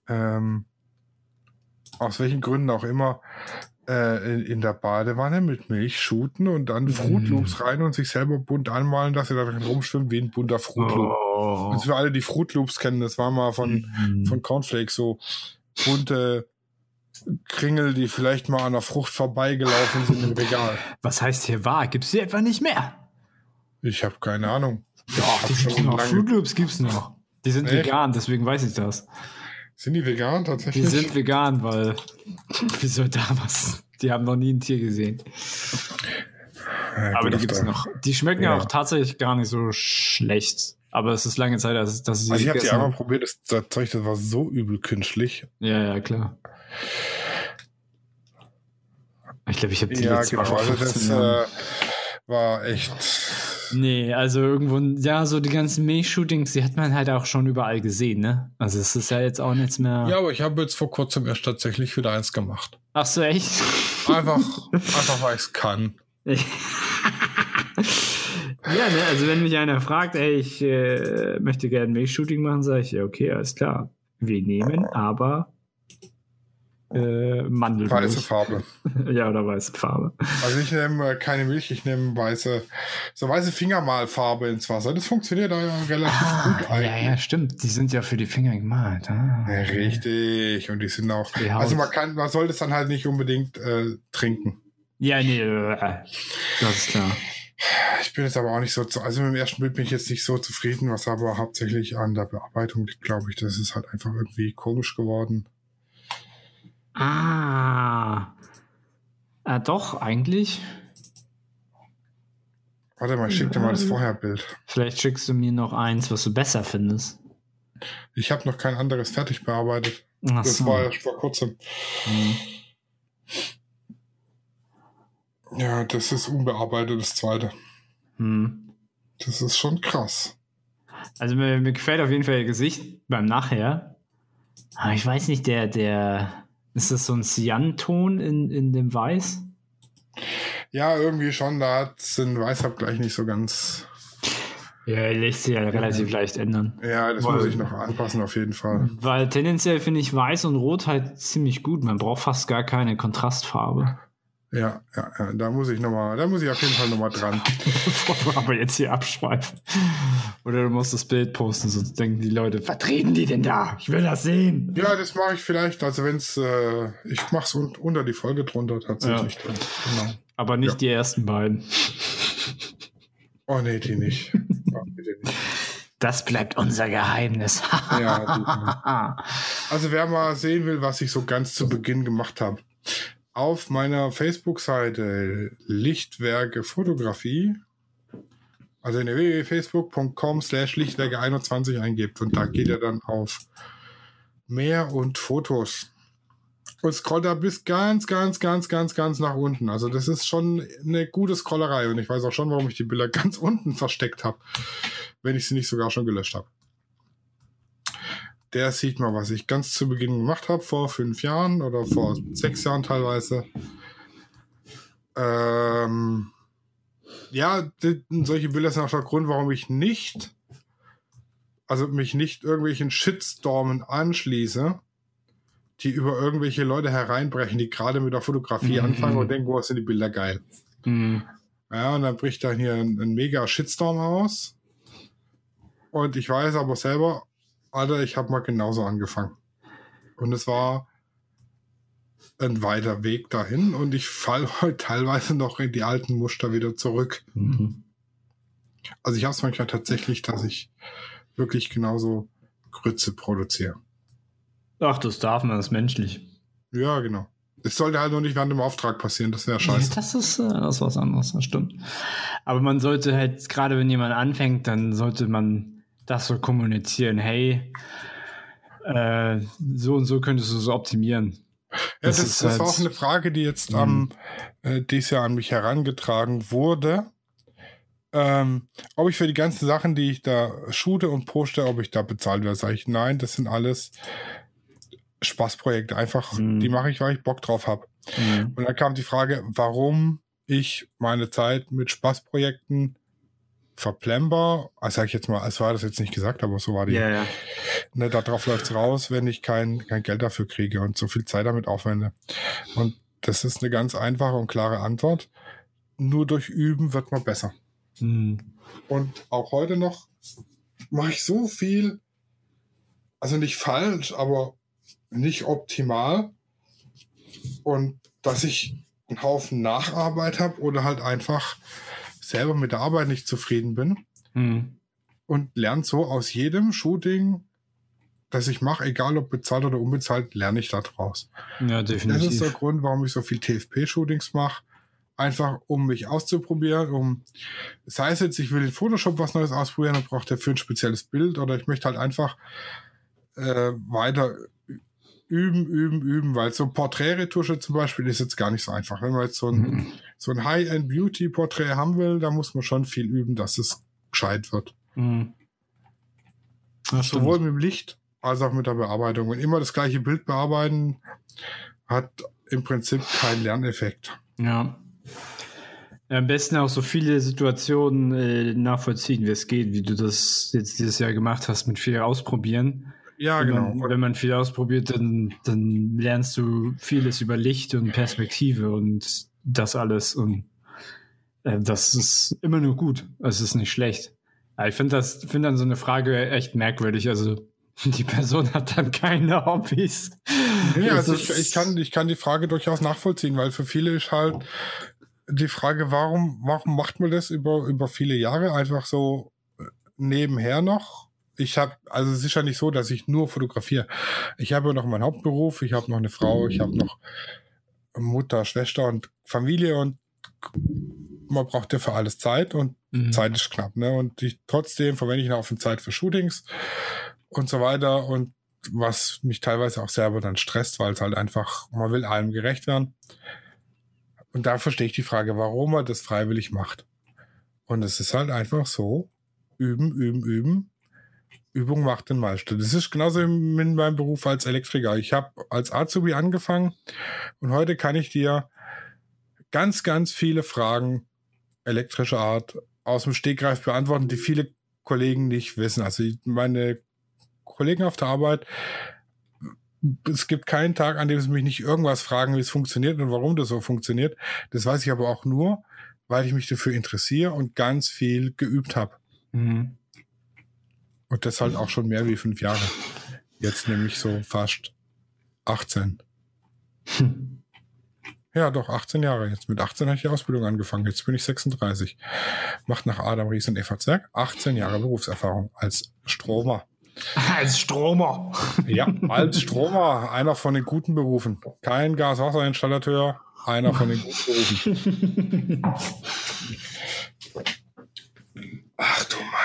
Speaker 2: Ähm, aus welchen Gründen auch immer, äh, in, der Badewanne mit Milch shooten und dann Fruit Loops rein und sich selber bunt anmalen, dass er da drin rumschwimmt wie ein bunter Fruit Loop.
Speaker 3: Oh.
Speaker 2: Also für alle, die Fruit Loops kennen, das war mal von,
Speaker 3: Mhm.
Speaker 2: von Cornflakes so bunte Kringel, die vielleicht mal an der Frucht vorbeigelaufen sind im Regal.
Speaker 3: Was heißt hier wahr? Gibt's die etwa nicht mehr?
Speaker 2: Ich habe keine Ahnung. Hab
Speaker 3: die gibt's noch. Fruit Loops gibt's noch. Die sind
Speaker 2: Echt?
Speaker 3: vegan, deswegen weiß ich das.
Speaker 2: Sind die vegan
Speaker 3: Die
Speaker 2: tatsächlich?
Speaker 3: sind vegan, weil. [LAUGHS] Wie soll da was? Die haben noch nie ein Tier gesehen.
Speaker 2: Ja,
Speaker 3: Aber die gibt's
Speaker 2: der-
Speaker 3: noch. Die schmecken
Speaker 2: Ja.
Speaker 3: auch tatsächlich gar nicht so schlecht. Aber es ist lange Zeit, dass, dass ich
Speaker 2: Also ich habe die einmal probiert, das, das Zeug, das war so übel künstlich.
Speaker 3: Ja, ja, klar. Ich glaube, ich habe die
Speaker 2: Ja,
Speaker 3: letzte
Speaker 2: genau.
Speaker 3: Mal vor
Speaker 2: Also
Speaker 3: 15
Speaker 2: das äh, war echt.
Speaker 3: Nee, also irgendwo, ja, so die ganzen Milchshootings, die hat man halt auch schon überall gesehen, ne? Also es ist ja jetzt auch nichts mehr.
Speaker 2: Ja, aber ich habe jetzt vor kurzem erst tatsächlich wieder eins gemacht.
Speaker 3: Ach so, echt?
Speaker 2: Einfach, [LAUGHS] einfach weil ich es kann.
Speaker 3: ja, ne, also wenn mich einer fragt, ey, ich äh, möchte gerne Milchshooting machen, sage ich, ja, okay, alles klar. Wir nehmen aber äh, Mandelmilch.
Speaker 2: Weiße Farbe. [LAUGHS]
Speaker 3: ja, oder weiße Farbe.
Speaker 2: Also ich nehme äh, keine Milch, ich nehme weiße, so weiße Fingermalfarbe ins Wasser. Das funktioniert da ja relativ gut
Speaker 3: Ah, ja,
Speaker 2: eigentlich.
Speaker 3: ja, stimmt. Die sind ja für die Finger gemalt. Ah.
Speaker 2: Ja, richtig. Und die sind auch.
Speaker 3: Die.
Speaker 2: Also man kann, man sollte es dann halt nicht unbedingt äh, trinken.
Speaker 3: Ja, nee, äh, das ist klar.
Speaker 2: Ich bin jetzt aber auch nicht so, zu, also mit dem ersten Bild bin ich jetzt nicht so zufrieden, was aber hauptsächlich an der Bearbeitung liegt, glaube ich. Das ist halt einfach irgendwie komisch geworden.
Speaker 3: Ah. Ah, doch, eigentlich.
Speaker 2: Warte mal, ich schick dir mal das Vorherbild.
Speaker 3: Vielleicht schickst du mir noch eins, was du besser findest.
Speaker 2: Ich habe noch kein anderes fertig bearbeitet.
Speaker 3: Ach
Speaker 2: Das
Speaker 3: so.
Speaker 2: war erst vor kurzem.
Speaker 3: Hm.
Speaker 2: Ja, das ist unbearbeitet, das zweite.
Speaker 3: Hm.
Speaker 2: Das ist schon krass.
Speaker 3: Also mir, mir gefällt auf jeden Fall ihr Gesicht beim Nachher. Aber ich weiß nicht, der, der. Ist das so ein Cyan-Ton in, in dem Weiß?
Speaker 2: Ja, irgendwie schon, da hat den Weißabgleich nicht so ganz.
Speaker 3: Ja, lässt sich ja relativ leicht ändern.
Speaker 2: Ja, das
Speaker 3: Weil-
Speaker 2: muss ich noch anpassen, auf jeden Fall.
Speaker 3: Weil tendenziell finde ich Weiß und Rot halt ziemlich gut. Man braucht fast gar keine Kontrastfarbe.
Speaker 2: Ja, ja, ja, da muss ich nochmal, da muss ich auf jeden Fall nochmal dran. [LAUGHS]
Speaker 3: Bevor wir aber jetzt hier abschweifen. Oder du musst das Bild posten, sonst denken die Leute, reden die denn da? Ich will das sehen.
Speaker 2: Ja, das mache ich vielleicht, also wenn es, äh, ich mache es un unter die Folge drunter tatsächlich. Drin. Genau.
Speaker 3: Aber nicht
Speaker 2: Ja.
Speaker 3: die ersten beiden.
Speaker 2: Oh nee, die. Oh, [LAUGHS] nicht.
Speaker 3: Das bleibt unser Geheimnis.
Speaker 2: Ja, [LAUGHS] Also wer mal sehen will, was ich so ganz zu Beginn gemacht habe, auf meiner Facebook-Seite Lichtwerke Fotografie, also in der www.facebook.com slash Lichtwerke21 eingibt und da geht er dann auf Mehr und Fotos. Und scrollt da bis ganz, ganz, ganz, ganz, ganz nach unten. Also das ist schon eine gute Scrollerei und ich weiß auch schon, warum ich die Bilder [LAUGHS] ganz unten versteckt habe, wenn ich sie nicht sogar schon gelöscht habe der sieht mal, was ich ganz zu Beginn gemacht habe, vor fünf Jahren oder vor sechs Jahren teilweise. Ähm, ja, solche Bilder sind auch der Grund, warum ich nicht, also mich nicht irgendwelchen Shitstormen anschließe, die über irgendwelche Leute hereinbrechen, die gerade mit der Fotografie
Speaker 3: Mhm.
Speaker 2: anfangen und denken, wo sind die Bilder geil.
Speaker 3: Hm.
Speaker 2: Ja, und dann bricht dann hier ein, ein mega Shitstorm aus. Und ich weiß aber selber, Alter, ich habe mal genauso angefangen. Und es war ein weiter Weg dahin und ich falle [LAUGHS] heute teilweise noch in die alten Muster wieder zurück.
Speaker 3: Mhm.
Speaker 2: Also ich habe es manchmal tatsächlich, dass ich wirklich genauso Grütze produziere.
Speaker 3: Ach, das darf man, das ist menschlich.
Speaker 2: Ja, genau. Es sollte halt nur nicht während dem Auftrag passieren, das wäre scheiße.
Speaker 3: Das ist, äh, das ist was anderes, das stimmt. Aber man sollte halt, gerade wenn jemand anfängt, dann sollte man das so kommunizieren. Hey, äh, so und so könntest du so optimieren.
Speaker 2: Ja, das, das, das halt war auch eine Frage, die jetzt am äh, dieses Jahr an mich herangetragen wurde. Ähm, ob ich für die ganzen Sachen, die ich da shoote und poste, ob ich da bezahlt werde, sage ich nein, das sind alles Spaßprojekte. Einfach, mhm. die mache ich, weil ich Bock drauf habe. Mhm. Und dann kam die Frage, warum ich meine Zeit mit Spaßprojekten verplembar, also sag ich jetzt mal, als war das jetzt nicht gesagt, aber so war die.
Speaker 3: Ja, ja.
Speaker 2: Ne, darauf läuft's raus, wenn ich kein, kein Geld dafür kriege und so viel Zeit damit aufwende. Und das ist eine ganz einfache und klare Antwort. Nur durch Üben wird man besser. Mhm. Und auch heute noch mache ich so viel, also nicht falsch, aber nicht optimal. Und dass ich einen Haufen Nacharbeit habe oder halt einfach selber mit der Arbeit nicht zufrieden bin. Mhm. Und lernt so aus jedem Shooting, das ich mache, egal ob bezahlt oder unbezahlt, lerne ich da draus.
Speaker 3: Ja, definitiv.
Speaker 2: Das ist der Grund, warum ich so viel TFP-Shootings mache. Einfach, um mich auszuprobieren, um, sei es jetzt, ich will in Photoshop was Neues ausprobieren und brauche dafür ein spezielles Bild oder ich möchte halt einfach äh, weiter üben, üben, üben, weil so Porträtretusche zum Beispiel ist jetzt gar nicht so einfach. Wenn man jetzt so ein, mhm. so ein High-End-Beauty-Porträt haben will, da muss man schon viel üben, dass es gescheit wird. Mhm. Sowohl mit dem Licht als auch mit der Bearbeitung. Wenn immer das gleiche Bild bearbeiten, hat im Prinzip keinen Lerneffekt.
Speaker 3: Ja. Am besten auch so viele Situationen äh, nachvollziehen, wie es geht, wie du das jetzt dieses Jahr gemacht hast, mit viel ausprobieren.
Speaker 2: Ja,
Speaker 3: wenn
Speaker 2: genau.
Speaker 3: Man, wenn man viel ausprobiert, dann, dann lernst du vieles über Licht und Perspektive und das alles. Und äh, das ist immer nur gut. Es ist nicht schlecht. Aber ich finde das, finde dann so eine Frage echt merkwürdig. Also [LAUGHS] die Person hat dann keine Hobbys.
Speaker 2: Nee, also ich, ich, kann, ich kann die Frage durchaus nachvollziehen, weil für viele ist halt die Frage, warum, warum macht man das über, über viele Jahre einfach so nebenher noch? Ich habe, also es ist ja nicht so, dass ich nur fotografiere. Ich habe noch meinen Hauptberuf, ich habe noch eine Frau, ich habe noch Mutter, Schwester und Familie und man braucht ja für alles Zeit und mhm. Zeit ist knapp, ne? Und ich, trotzdem verwende ich noch Zeit für Shootings und so weiter und was mich teilweise auch selber dann stresst, weil es halt einfach, man will allem gerecht werden. Und da verstehe ich die Frage, warum man das freiwillig macht. Und es ist halt einfach so, üben, üben, üben Übung macht den Meister. Das ist genauso in meinem Beruf als Elektriker. Ich habe als Azubi angefangen und heute kann ich dir ganz, ganz viele Fragen elektrischer Art aus dem Stegreif beantworten, die viele Kollegen nicht wissen. Also meine Kollegen auf der Arbeit, es gibt keinen Tag, an dem sie mich nicht irgendwas fragen, wie es funktioniert und warum das so funktioniert. Das weiß ich aber auch nur, weil ich mich dafür interessiere und ganz viel geübt habe. Mhm. Und das halt auch schon mehr wie fünf Jahre. Jetzt nämlich so fast 18. Hm. Ja, doch, 18 Jahre. Jetzt mit 18 habe ich die Ausbildung angefangen. Jetzt bin ich 36. Macht nach Adam Ries und Eva Zerg 18 Jahre Berufserfahrung als Stromer. [LAUGHS]
Speaker 3: Als Stromer.
Speaker 2: Ja, als Stromer. Einer von den guten Berufen. Kein Gaswasserinstallateur, einer von den guten Berufen. [LAUGHS] Ach du Güte.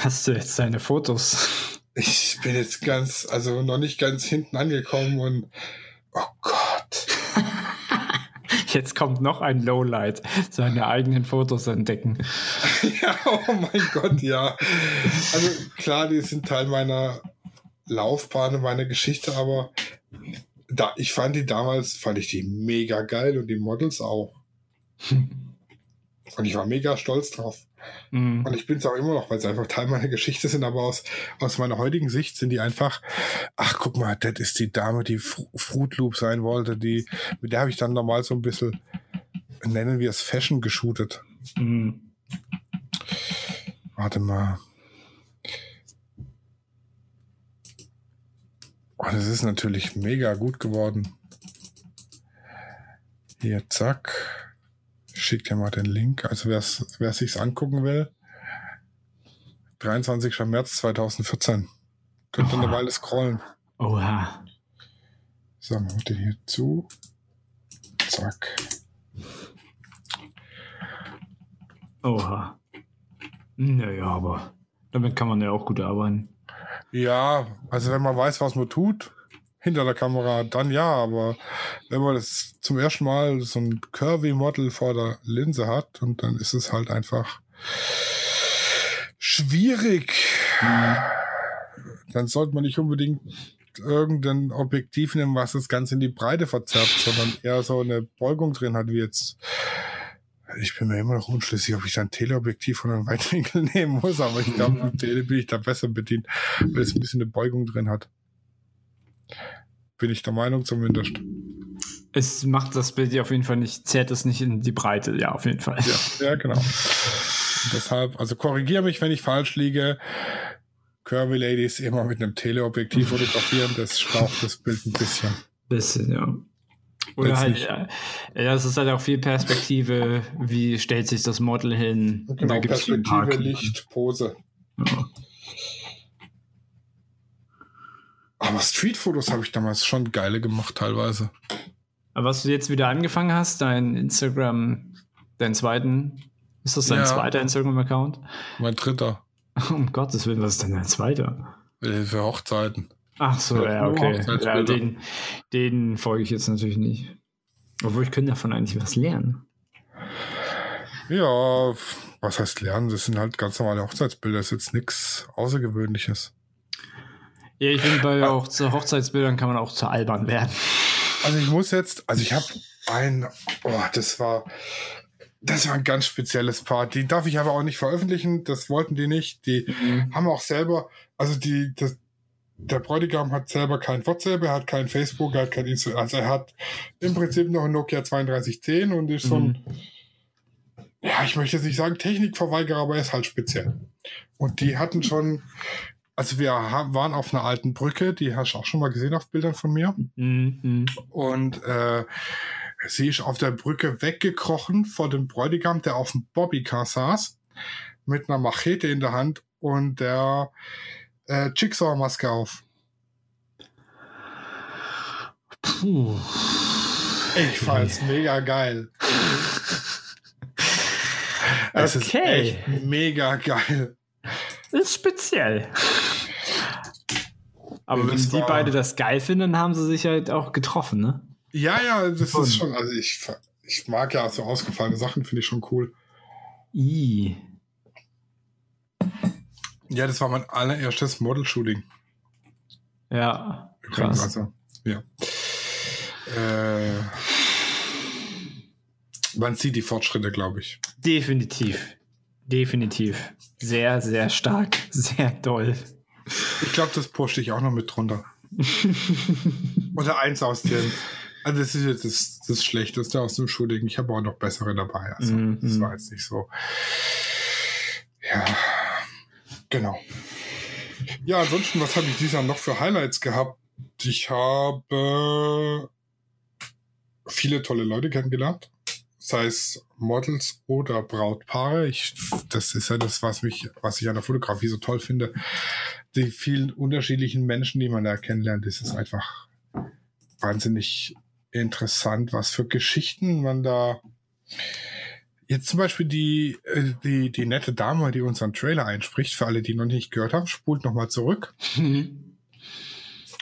Speaker 3: Hast du jetzt deine Fotos?
Speaker 2: Ich bin jetzt ganz, also noch nicht ganz hinten angekommen und oh Gott. [LAUGHS]
Speaker 3: Jetzt kommt noch ein Lowlight, seine eigenen Fotos entdecken. [LAUGHS]
Speaker 2: ja, oh mein Gott, ja. Also klar, die sind Teil meiner Laufbahn und meiner Geschichte, aber da, ich fand die damals, fand ich die mega geil und die Models auch. [LAUGHS] Und ich war mega stolz drauf. Mhm. Und ich bin es auch immer noch, weil sie einfach Teil meiner Geschichte sind, aber aus, aus meiner heutigen Sicht sind die einfach, ach guck mal, das ist die Dame, die Fr Fruit Loop sein wollte, die, mit der habe ich dann normal so ein bisschen, nennen wir es Fashion geshootet. Mhm. Warte mal. Oh, das ist natürlich mega gut geworden. Hier, zack. Schicke dir mal den Link. Also wer sich's angucken will, 23. März 2014. Könnt ihr eine Weile scrollen.
Speaker 3: Oha.
Speaker 2: So, machen wir den hier zu. Zack.
Speaker 3: Oha. Naja, aber damit kann man ja auch gut arbeiten.
Speaker 2: Ja, also wenn man weiß, was man tut, hinter der Kamera, dann ja, aber wenn man das zum ersten Mal so ein Curvy-Model vor der Linse hat und dann ist es halt einfach schwierig. Dann sollte man nicht unbedingt irgendein Objektiv nehmen, was das Ganze in die Breite verzerrt, sondern eher so eine Beugung drin hat, wie jetzt. Ich bin mir immer noch unschlüssig, ob ich dann ein Teleobjektiv oder einen Weitwinkel [LAUGHS] nehmen muss, aber ich glaube, mit Tele bin ich da besser bedient, weil es ein bisschen eine Beugung drin hat. Bin ich der Meinung zumindest.
Speaker 3: Es macht das Bild auf jeden Fall nicht, zerrt es nicht in die Breite, ja, auf jeden Fall.
Speaker 2: Ja, ja genau. [LAUGHS] deshalb, also korrigiere mich, wenn ich falsch liege. Curvy Ladies immer mit einem Teleobjektiv fotografieren, das staucht das Bild ein bisschen.
Speaker 3: Bisschen, ja. Oder halt, ja, das ist halt auch viel Perspektive, wie stellt sich das Model hin.
Speaker 2: Genau, Perspektive, Licht, Pose. Ja. Aber Streetfotos habe ich damals schon geile gemacht, teilweise.
Speaker 3: Aber was du jetzt wieder angefangen hast, dein Instagram, deinen zweiten, ist das dein ja. zweiter Instagram-Account?
Speaker 2: Mein dritter. [LAUGHS]
Speaker 3: Um Gottes Willen, was ist denn dein zweiter?
Speaker 2: Äh, für Hochzeiten.
Speaker 3: Ach so, ja, okay. Ja, den, den folge ich jetzt natürlich nicht. Obwohl ich könnte davon eigentlich was lernen.
Speaker 2: Ja, was heißt lernen? Das sind halt ganz normale Hochzeitsbilder, das ist jetzt nichts Außergewöhnliches.
Speaker 3: Ja, ich finde, bei auch zu Hochzeitsbildern kann man auch zu albern werden.
Speaker 2: Also ich muss jetzt, also ich habe ein, oh, das war, das war ein ganz spezielles Paar. Die darf ich aber auch nicht veröffentlichen. Das wollten die nicht. Die mhm. haben auch selber, also die, das, der Bräutigam hat selber kein WhatsApp, er hat kein Facebook, er hat kein Instagram. Also er hat im Prinzip noch ein Nokia 3210 und ist so ein, mhm. ja, ich möchte jetzt nicht sagen Technikverweigerer, aber er ist halt speziell. Und die hatten schon, also wir haben, waren auf einer alten Brücke, die hast du auch schon mal gesehen auf Bildern von mir. Mhm. Und äh, Sie ist auf der Brücke weggekrochen vor dem Bräutigam, der auf dem Bobbycar saß, mit einer Machete in der Hand und der äh, Jigsaw-Maske auf. Puh. Ich fand's mega geil. [LAUGHS] Es okay. ist echt mega geil.
Speaker 3: Ist speziell. Aber wenn die beide das geil finden, haben sie sich halt auch getroffen, ne?
Speaker 2: Ja, ja, das ist schon, also ich, ich mag ja so ausgefallene Sachen, finde ich schon cool. I. Ja, das war mein allererstes Model-Shooting.
Speaker 3: Ja, krass. Also,
Speaker 2: ja. Äh, man sieht die Fortschritte, glaube ich.
Speaker 3: Definitiv. Definitiv. Sehr, sehr stark. Sehr doll.
Speaker 2: Ich glaube, das pusht dich auch noch mit drunter. [LAUGHS] Oder eins aus dem also das ist jetzt das, das Schlechteste aus dem Shooting. Ich habe auch noch bessere dabei. Also mm -hmm. das war jetzt nicht so. Ja, genau. Ja, ansonsten, was habe ich dieses Jahr noch für Highlights gehabt? Ich habe viele tolle Leute kennengelernt, sei es Models oder Brautpaare. Ich, das ist ja das, was mich, was ich an der Fotografie so toll finde. Die vielen unterschiedlichen Menschen, die man da kennenlernt, das ist einfach wahnsinnig interessant, was für Geschichten man da. Jetzt zum Beispiel die, äh, die, die nette Dame, die unseren Trailer einspricht, für alle, die noch nicht gehört haben, spult nochmal zurück.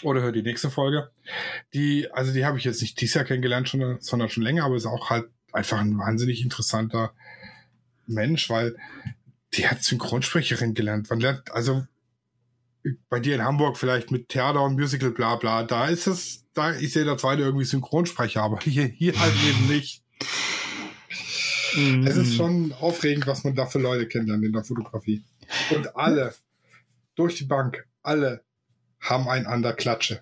Speaker 2: Oder hört die nächste Folge. Die, also die habe ich jetzt nicht dieses Jahr kennengelernt, schon, sondern schon länger, aber ist auch halt einfach ein wahnsinnig interessanter Mensch, weil die hat Synchronsprecherin gelernt. Man lernt, also bei dir in Hamburg vielleicht mit Theater und Musical, bla bla, da ist es, da ist jeder zweite irgendwie Synchronsprecher, aber hier, hier halt eben nicht. Es ist schon aufregend, was man da für Leute kennenlernt in der Fotografie. Und alle, durch die Bank, alle haben einander Klatsche.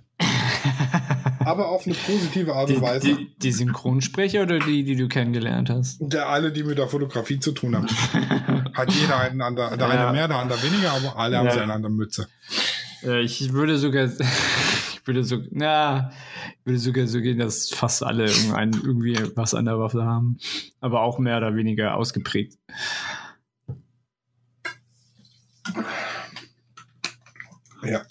Speaker 2: Aber auf eine positive Art und Weise.
Speaker 3: Die, die, Synchronsprecher oder die, die du kennengelernt hast?
Speaker 2: Der alle, die mit der Fotografie zu tun haben. [LAUGHS] Hat jeder einander, der ja. eine mehr, der andere weniger, aber alle ja. haben sie einander Mütze.
Speaker 3: Ich würde sogar, ich [LAUGHS] Ich würde so, na, ich würde sogar so gehen, dass fast alle irgendwie was an der Waffe haben. Aber auch mehr oder weniger ausgeprägt.
Speaker 2: Ja.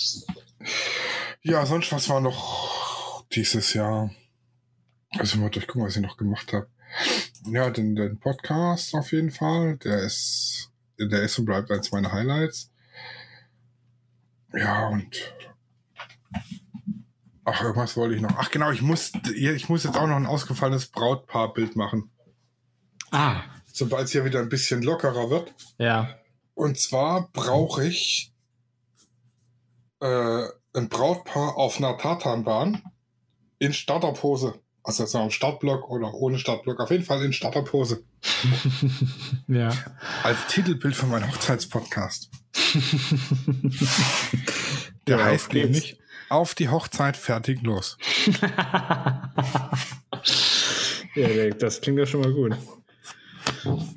Speaker 2: Ja, sonst was war noch dieses Jahr? Also mal durchgucken, was ich noch gemacht habe. Ja, den, den Podcast auf jeden Fall. Der ist, der ist und bleibt eins meiner Highlights. Ja, und ach, irgendwas wollte ich noch. Ach genau, ich muss, ich muss jetzt auch noch ein ausgefallenes Brautpaarbild machen.
Speaker 3: Ah.
Speaker 2: Sobald es hier wieder ein bisschen lockerer wird.
Speaker 3: Ja.
Speaker 2: Und zwar brauche ich äh, ein Brautpaar auf einer Tatanbahn in Starterpose. Also so am Startblock oder ohne Startblock. Auf jeden Fall in Starterpose. [LAUGHS]
Speaker 3: ja.
Speaker 2: Als Titelbild für meinen Hochzeitspodcast. [LAUGHS] Der
Speaker 3: Ja,
Speaker 2: heißt nämlich Auf die Hochzeit fertig los. [LAUGHS]
Speaker 3: ja, das klingt ja schon mal gut.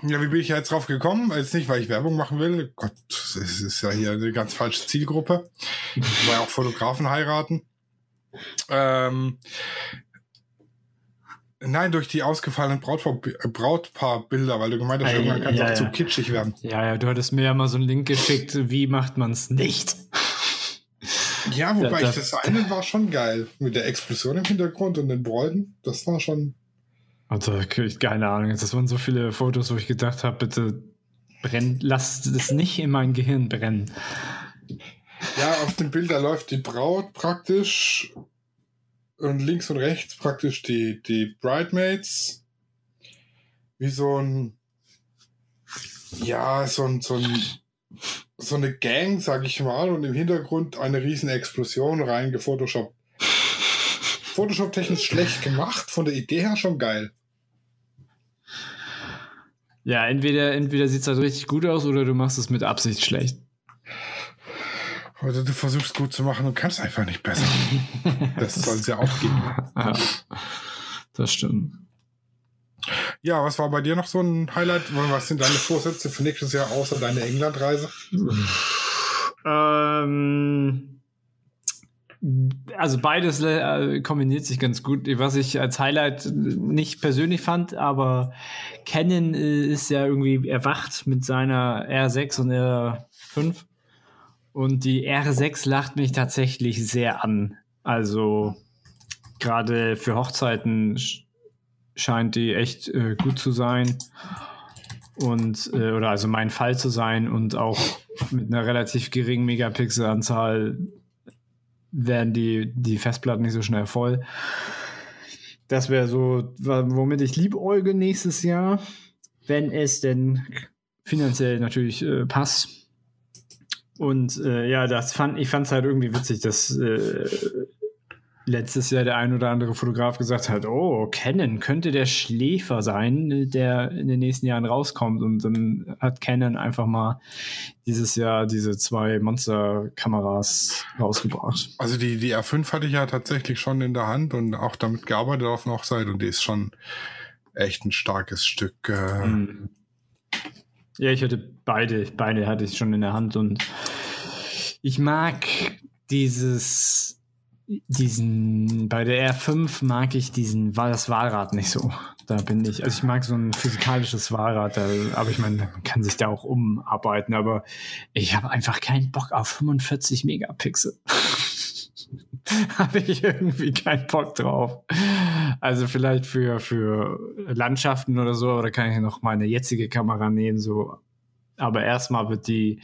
Speaker 2: Ja, wie bin ich jetzt drauf gekommen? Jetzt nicht, weil ich Werbung machen will. Gott, es ist ja hier eine ganz falsche Zielgruppe. Weil auch Fotografen heiraten. Ähm, nein, durch die ausgefallenen Brautpaar, Brautpaarbilder, weil du gemeint hast, irgendwann kann es
Speaker 3: ja,
Speaker 2: auch
Speaker 3: ja.
Speaker 2: zu kitschig werden.
Speaker 3: Ja, ja, du hattest mir ja mal so einen Link geschickt, wie macht man es nicht?
Speaker 2: Ja, wobei
Speaker 3: Ja,
Speaker 2: ich das eine war schon geil. Mit der Explosion im Hintergrund und den Bräuten. Das war schon.
Speaker 3: Also, keine Ahnung. Das waren so viele Fotos, wo ich gedacht habe, bitte brennt, lasst es nicht in mein Gehirn brennen.
Speaker 2: Ja, auf dem Bild, da läuft die Braut praktisch und links und rechts praktisch die, die Bridemaids. Wie so ein, ja, so ein, so ein, so eine Gang, sag ich mal, und im Hintergrund eine riesen Explosion rein gefotoshoppt. Photoshop-technisch schlecht gemacht, von der Idee her schon geil.
Speaker 3: Ja, entweder, entweder sieht es halt richtig gut aus oder du machst es mit Absicht schlecht.
Speaker 2: Also du versuchst gut zu machen und kannst einfach nicht besser. [LAUGHS] Das soll es ja auch geben.
Speaker 3: Ja, das stimmt.
Speaker 2: Ja, was war bei dir noch so ein Highlight? Was sind deine Vorsätze für nächstes Jahr außer deine Englandreise?
Speaker 3: Ähm, also beides äh, kombiniert sich ganz gut. Was ich als Highlight nicht persönlich fand, aber Canon äh, ist ja irgendwie erwacht mit seiner R6 und R5. Und die R6 lacht mich tatsächlich sehr an. Also gerade für Hochzeiten sch- scheint die echt äh, gut zu sein. Und, äh, oder also mein Fall zu sein und auch mit einer relativ geringen Megapixelanzahl werden die, die Festplatten nicht so schnell voll. Das wäre so, womit ich liebäuge nächstes Jahr, wenn es denn finanziell natürlich äh, passt. Und äh, ja, das fand ich fand es halt irgendwie witzig, dass äh, letztes Jahr der ein oder andere Fotograf gesagt hat, oh, Canon könnte der Schläfer sein, der in den nächsten Jahren rauskommt. Und dann hat Canon einfach mal dieses Jahr diese zwei Monster-Kameras rausgebracht.
Speaker 2: Also die, die R5 hatte ich ja tatsächlich schon in der Hand und auch damit gearbeitet auf einer Hochzeit und die ist schon echt ein starkes Stück. Äh,
Speaker 3: Mhm. Ja, ich hatte beide, beide hatte ich schon in der Hand und ich mag dieses, diesen, bei der R5 mag ich diesen, war das Wahlrad nicht so. Da bin ich, also ich mag so ein physikalisches Wahlrad, da, aber ich meine, man kann sich da auch umarbeiten, aber ich habe einfach keinen Bock auf 45 Megapixel. [LAUGHS] habe ich irgendwie keinen Bock drauf. Also vielleicht für, für Landschaften oder so, aber da kann ich noch meine jetzige Kamera nehmen, so. Aber erstmal wird die,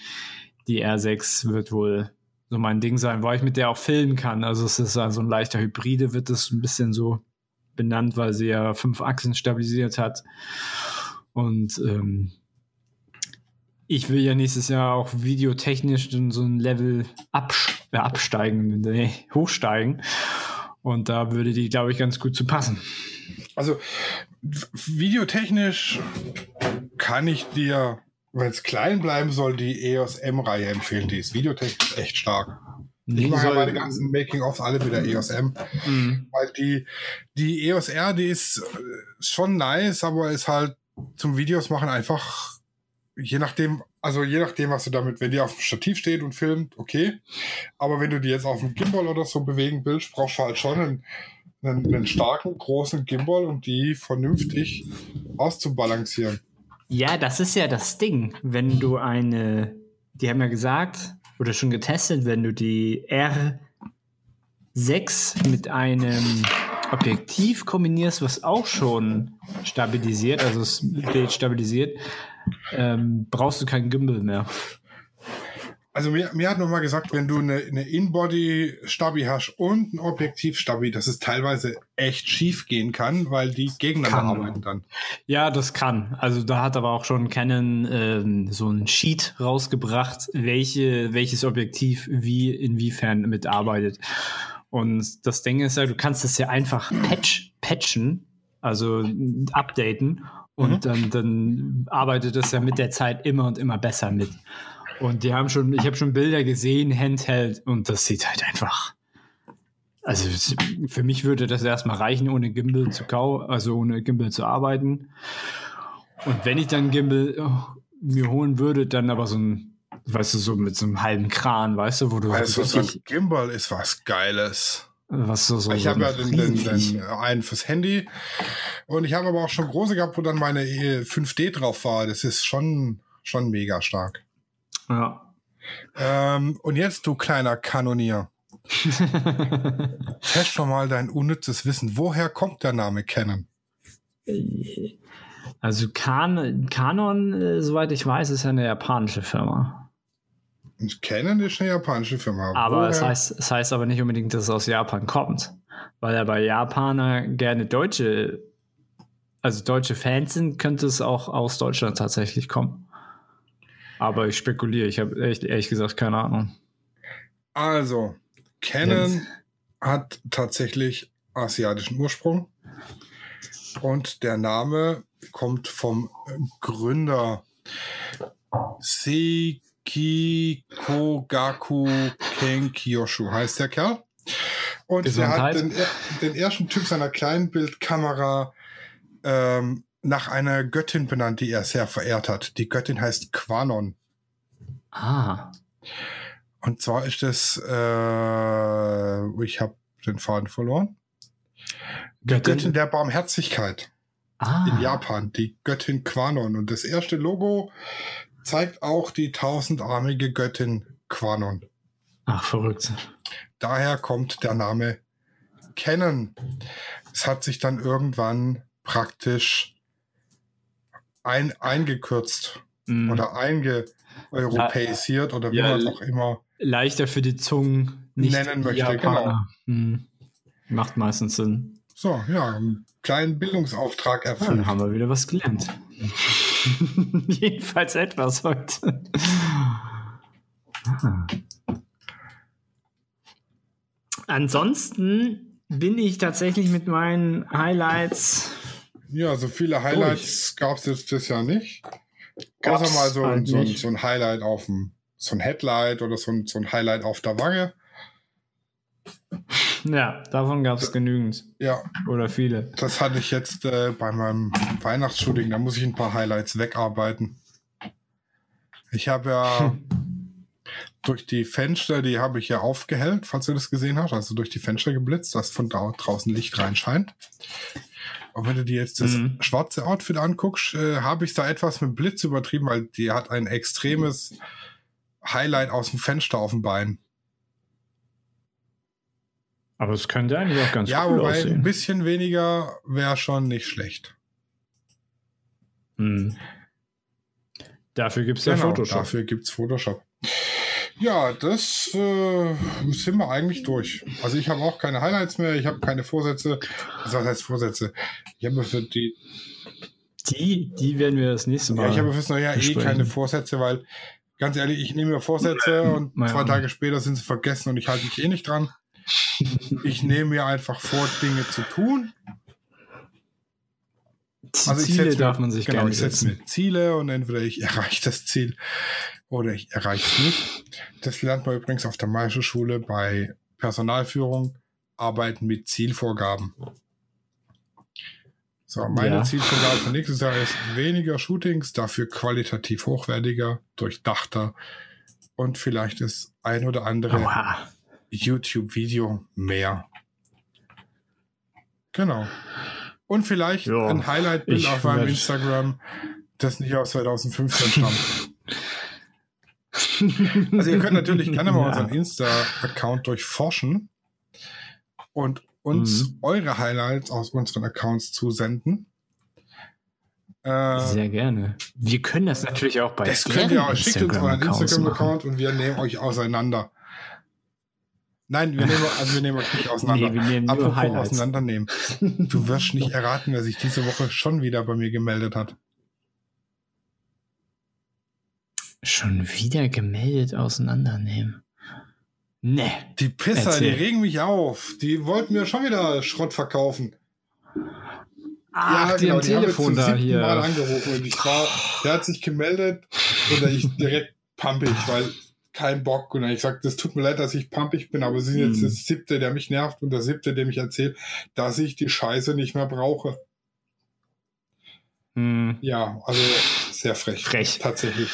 Speaker 3: die R6 wird wohl so mein Ding sein, weil ich mit der auch filmen kann. Also es ist also ein leichter Hybride, wird es ein bisschen so benannt, weil sie ja fünf Achsen stabilisiert hat. Und ähm, ich will ja nächstes Jahr auch videotechnisch in so ein Level absch äh, absteigen, nee, hochsteigen. Und da würde die, glaube ich, ganz gut zu passen.
Speaker 2: Also videotechnisch kann ich dir, wenn es klein bleiben soll, die EOS M-Reihe empfehlen. Die ist videotechnisch echt stark. Ich mache ja meine ganzen Making-ofs alle mit der EOS M.
Speaker 3: Mhm.
Speaker 2: Weil die, die EOS R, die ist äh, schon nice, aber ist halt zum Videos machen einfach je nachdem, also je nachdem, was du damit, wenn die auf dem Stativ steht und filmt, okay. Aber wenn du die jetzt auf dem Gimbal oder so bewegen willst, brauchst du halt schon einen, einen, einen starken, großen Gimbal, um die vernünftig auszubalancieren.
Speaker 3: Ja, das ist ja das Ding. Wenn du eine, die haben ja gesagt, oder schon getestet, wenn du die R6 mit einem Objektiv kombinierst, was auch schon stabilisiert, also das Bild stabilisiert, ähm, brauchst du keinen Gimbal mehr.
Speaker 2: Also mir, mir hat nochmal gesagt, wenn du eine, eine In-Body-Stabi hast und ein Objektiv-Stabi, dass es teilweise echt schief gehen kann, weil die gegeneinander
Speaker 3: Kann.
Speaker 2: arbeiten dann.
Speaker 3: Ja, das kann. Also da hat aber auch schon Canon ähm, so ein Sheet rausgebracht, welche, welches Objektiv wie inwiefern mitarbeitet. Und das Ding ist ja, du kannst das ja einfach patch, patchen, also updaten und
Speaker 2: Mhm.
Speaker 3: dann, dann arbeitet das ja mit der Zeit immer und immer besser mit. Und die haben schon, ich habe schon Bilder gesehen, Handheld, und das sieht halt einfach. Also für mich würde das erstmal reichen, ohne Gimbal zu kau, also ohne Gimbal zu arbeiten. Und wenn ich dann Gimbal oh, mir holen würde, dann aber so ein, weißt du, so mit so einem halben Kran, weißt du, wo du
Speaker 2: Also so ein Gimbal ist was Geiles.
Speaker 3: was so, so
Speaker 2: Ich
Speaker 3: so
Speaker 2: habe ja den, den, den einen fürs Handy und ich habe aber auch schon große gehabt, wo dann meine äh, 5D drauf war. Das ist schon, schon mega stark.
Speaker 3: Ja.
Speaker 2: Ähm, und jetzt, du kleiner Kanonier, [LAUGHS] test schon mal dein unnützes Wissen. Woher kommt der Name Canon?
Speaker 3: Also Kan Canon, äh, soweit ich weiß, ist ja eine japanische Firma.
Speaker 2: Und Canon ist eine japanische Firma.
Speaker 3: Aber es heißt, es heißt aber nicht unbedingt, dass es aus Japan kommt. Weil ja bei Japaner gerne deutsche, also deutsche Fans sind, könnte es auch aus Deutschland tatsächlich kommen. Aber ich spekuliere, ich habe echt ehrlich gesagt keine Ahnung.
Speaker 2: Also, Canon
Speaker 3: Jetzt.
Speaker 2: hat tatsächlich asiatischen Ursprung. Und der Name kommt vom Gründer Seiki Kogaku Kenkyoshu, heißt der Kerl. Und der hat den, er- den ersten Typ seiner Kleinbildkamera ähm, nach einer Göttin benannt, die er sehr verehrt hat. Die Göttin heißt Quanon.
Speaker 3: Ah.
Speaker 2: Und zwar ist es, äh, ich habe den Faden verloren. Die
Speaker 3: Göttin?
Speaker 2: Göttin der Barmherzigkeit
Speaker 3: Ah.
Speaker 2: in Japan, die Göttin Quanon. Und das erste Logo zeigt auch die tausendarmige Göttin Quanon.
Speaker 3: Ach, verrückt.
Speaker 2: Daher kommt der Name Canon. Es hat sich dann irgendwann praktisch ein, eingekürzt
Speaker 3: Mm.
Speaker 2: oder eingeeuropäisiert oder wie
Speaker 3: Ja,
Speaker 2: man es auch immer.
Speaker 3: Leichter für die Zungen nicht
Speaker 2: Nennen möchte,
Speaker 3: Japaner. Hm. Macht meistens Sinn.
Speaker 2: So, ja, einen kleinen Bildungsauftrag
Speaker 3: Ja,
Speaker 2: erfüllt.
Speaker 3: dann haben wir wieder was gelernt. [LAUGHS] Jedenfalls etwas heute. Ah. Ansonsten bin ich tatsächlich mit meinen Highlights.
Speaker 2: Ja, so viele Highlights gab es jetzt das Jahr nicht.
Speaker 3: Gab's
Speaker 2: Außer mal so, ein-
Speaker 3: halt
Speaker 2: so, ein-
Speaker 3: nicht.
Speaker 2: so ein Highlight auf dem, so ein Headlight oder so ein, so ein Highlight auf der Wange.
Speaker 3: Ja, davon gab es genügend.
Speaker 2: Ja,
Speaker 3: Oder viele.
Speaker 2: das hatte ich jetzt äh, bei meinem Weihnachtsshooting. Da muss ich ein paar Highlights wegarbeiten. Ich habe ja [LAUGHS] durch die Fenster, die habe ich ja aufgehellt, falls du das gesehen hast, also durch die Fenster geblitzt, dass von da draußen Licht reinscheint. Und wenn du dir jetzt das
Speaker 3: Mhm.
Speaker 2: schwarze Outfit anguckst, äh, habe ich da etwas mit Blitz übertrieben, weil die hat ein extremes Highlight aus dem Fenster auf dem Bein.
Speaker 3: Aber es könnte eigentlich auch ganz
Speaker 2: ja,
Speaker 3: cool
Speaker 2: wobei ein
Speaker 3: aussehen.
Speaker 2: bisschen weniger wäre schon nicht schlecht.
Speaker 3: Hm. Dafür gibt es ja
Speaker 2: Genau,
Speaker 3: Photoshop.
Speaker 2: Dafür gibt's Photoshop. Ja, das äh, sind wir eigentlich durch. Also ich habe auch keine Highlights mehr, ich habe keine Vorsätze. Also Was heißt Vorsätze? Ich habe für die,
Speaker 3: Die, die werden wir das nächste Mal.
Speaker 2: ja, ich habe fürs neue Jahr eh keine Vorsätze, weil ganz ehrlich, ich nehme mir Vorsätze und
Speaker 3: Ja.
Speaker 2: zwei Tage später sind sie vergessen und ich halte mich eh nicht dran. Ich nehme mir einfach vor, Dinge zu tun. Also ich
Speaker 3: Ziele
Speaker 2: mir-
Speaker 3: darf man sich
Speaker 2: genau, ich setze
Speaker 3: setzen.
Speaker 2: mir Ziele und entweder ich erreiche das Ziel oder ich erreiche es nicht. Das lernt man übrigens auf der Meisterschule bei Personalführung, Arbeiten mit Zielvorgaben. So, meine
Speaker 3: Ja.
Speaker 2: Zielvorgabe für nächstes Jahr ist weniger Shootings, dafür qualitativ hochwertiger, durchdachter und vielleicht ist ein oder andere. YouTube-Video mehr. Genau. Und vielleicht
Speaker 3: Ja,
Speaker 2: ein Highlight-Bild auf meinem Instagram, das nicht aus 2015 stammt. [LAUGHS] Also ihr könnt natürlich gerne mal [LAUGHS]
Speaker 3: Ja.
Speaker 2: unseren Insta-Account durchforschen und uns
Speaker 3: Mhm.
Speaker 2: eure Highlights aus unseren Accounts zusenden. Äh,
Speaker 3: Sehr gerne. Wir können das natürlich auch bei
Speaker 2: das könnt ihr auch. Schickt uns euren. Instagram-Account und wir nehmen euch auseinander. Nein, wir nehmen, also wir nehmen euch nicht [LAUGHS] auseinander.
Speaker 3: Nee, wir nehmen
Speaker 2: Apropos
Speaker 3: Highlights.
Speaker 2: auseinandernehmen. Du wirst nicht [LAUGHS] erraten, wer sich diese Woche schon wieder bei mir gemeldet hat.
Speaker 3: Schon wieder gemeldet auseinandernehmen. Ne.
Speaker 2: Die Pisser,
Speaker 3: Erzähl.
Speaker 2: die regen mich auf. Die wollten mir schon wieder Schrott verkaufen.
Speaker 3: Ach, die am
Speaker 2: die haben jetzt
Speaker 3: Telefon
Speaker 2: zum
Speaker 3: da
Speaker 2: siebten
Speaker 3: hier.
Speaker 2: Mal angerufen und ich war, der hat sich gemeldet und dann ich direkt pumpig, weil kein Bock. Und dann ich gesagt, das tut mir leid, dass ich pumpig bin, aber sie sind jetzt
Speaker 3: Hm.
Speaker 2: das siebte, der mich nervt und der siebte, der mich erzählt, dass ich die Scheiße nicht mehr brauche.
Speaker 3: Hm.
Speaker 2: Ja, also sehr frech.
Speaker 3: Frech.
Speaker 2: Tatsächlich.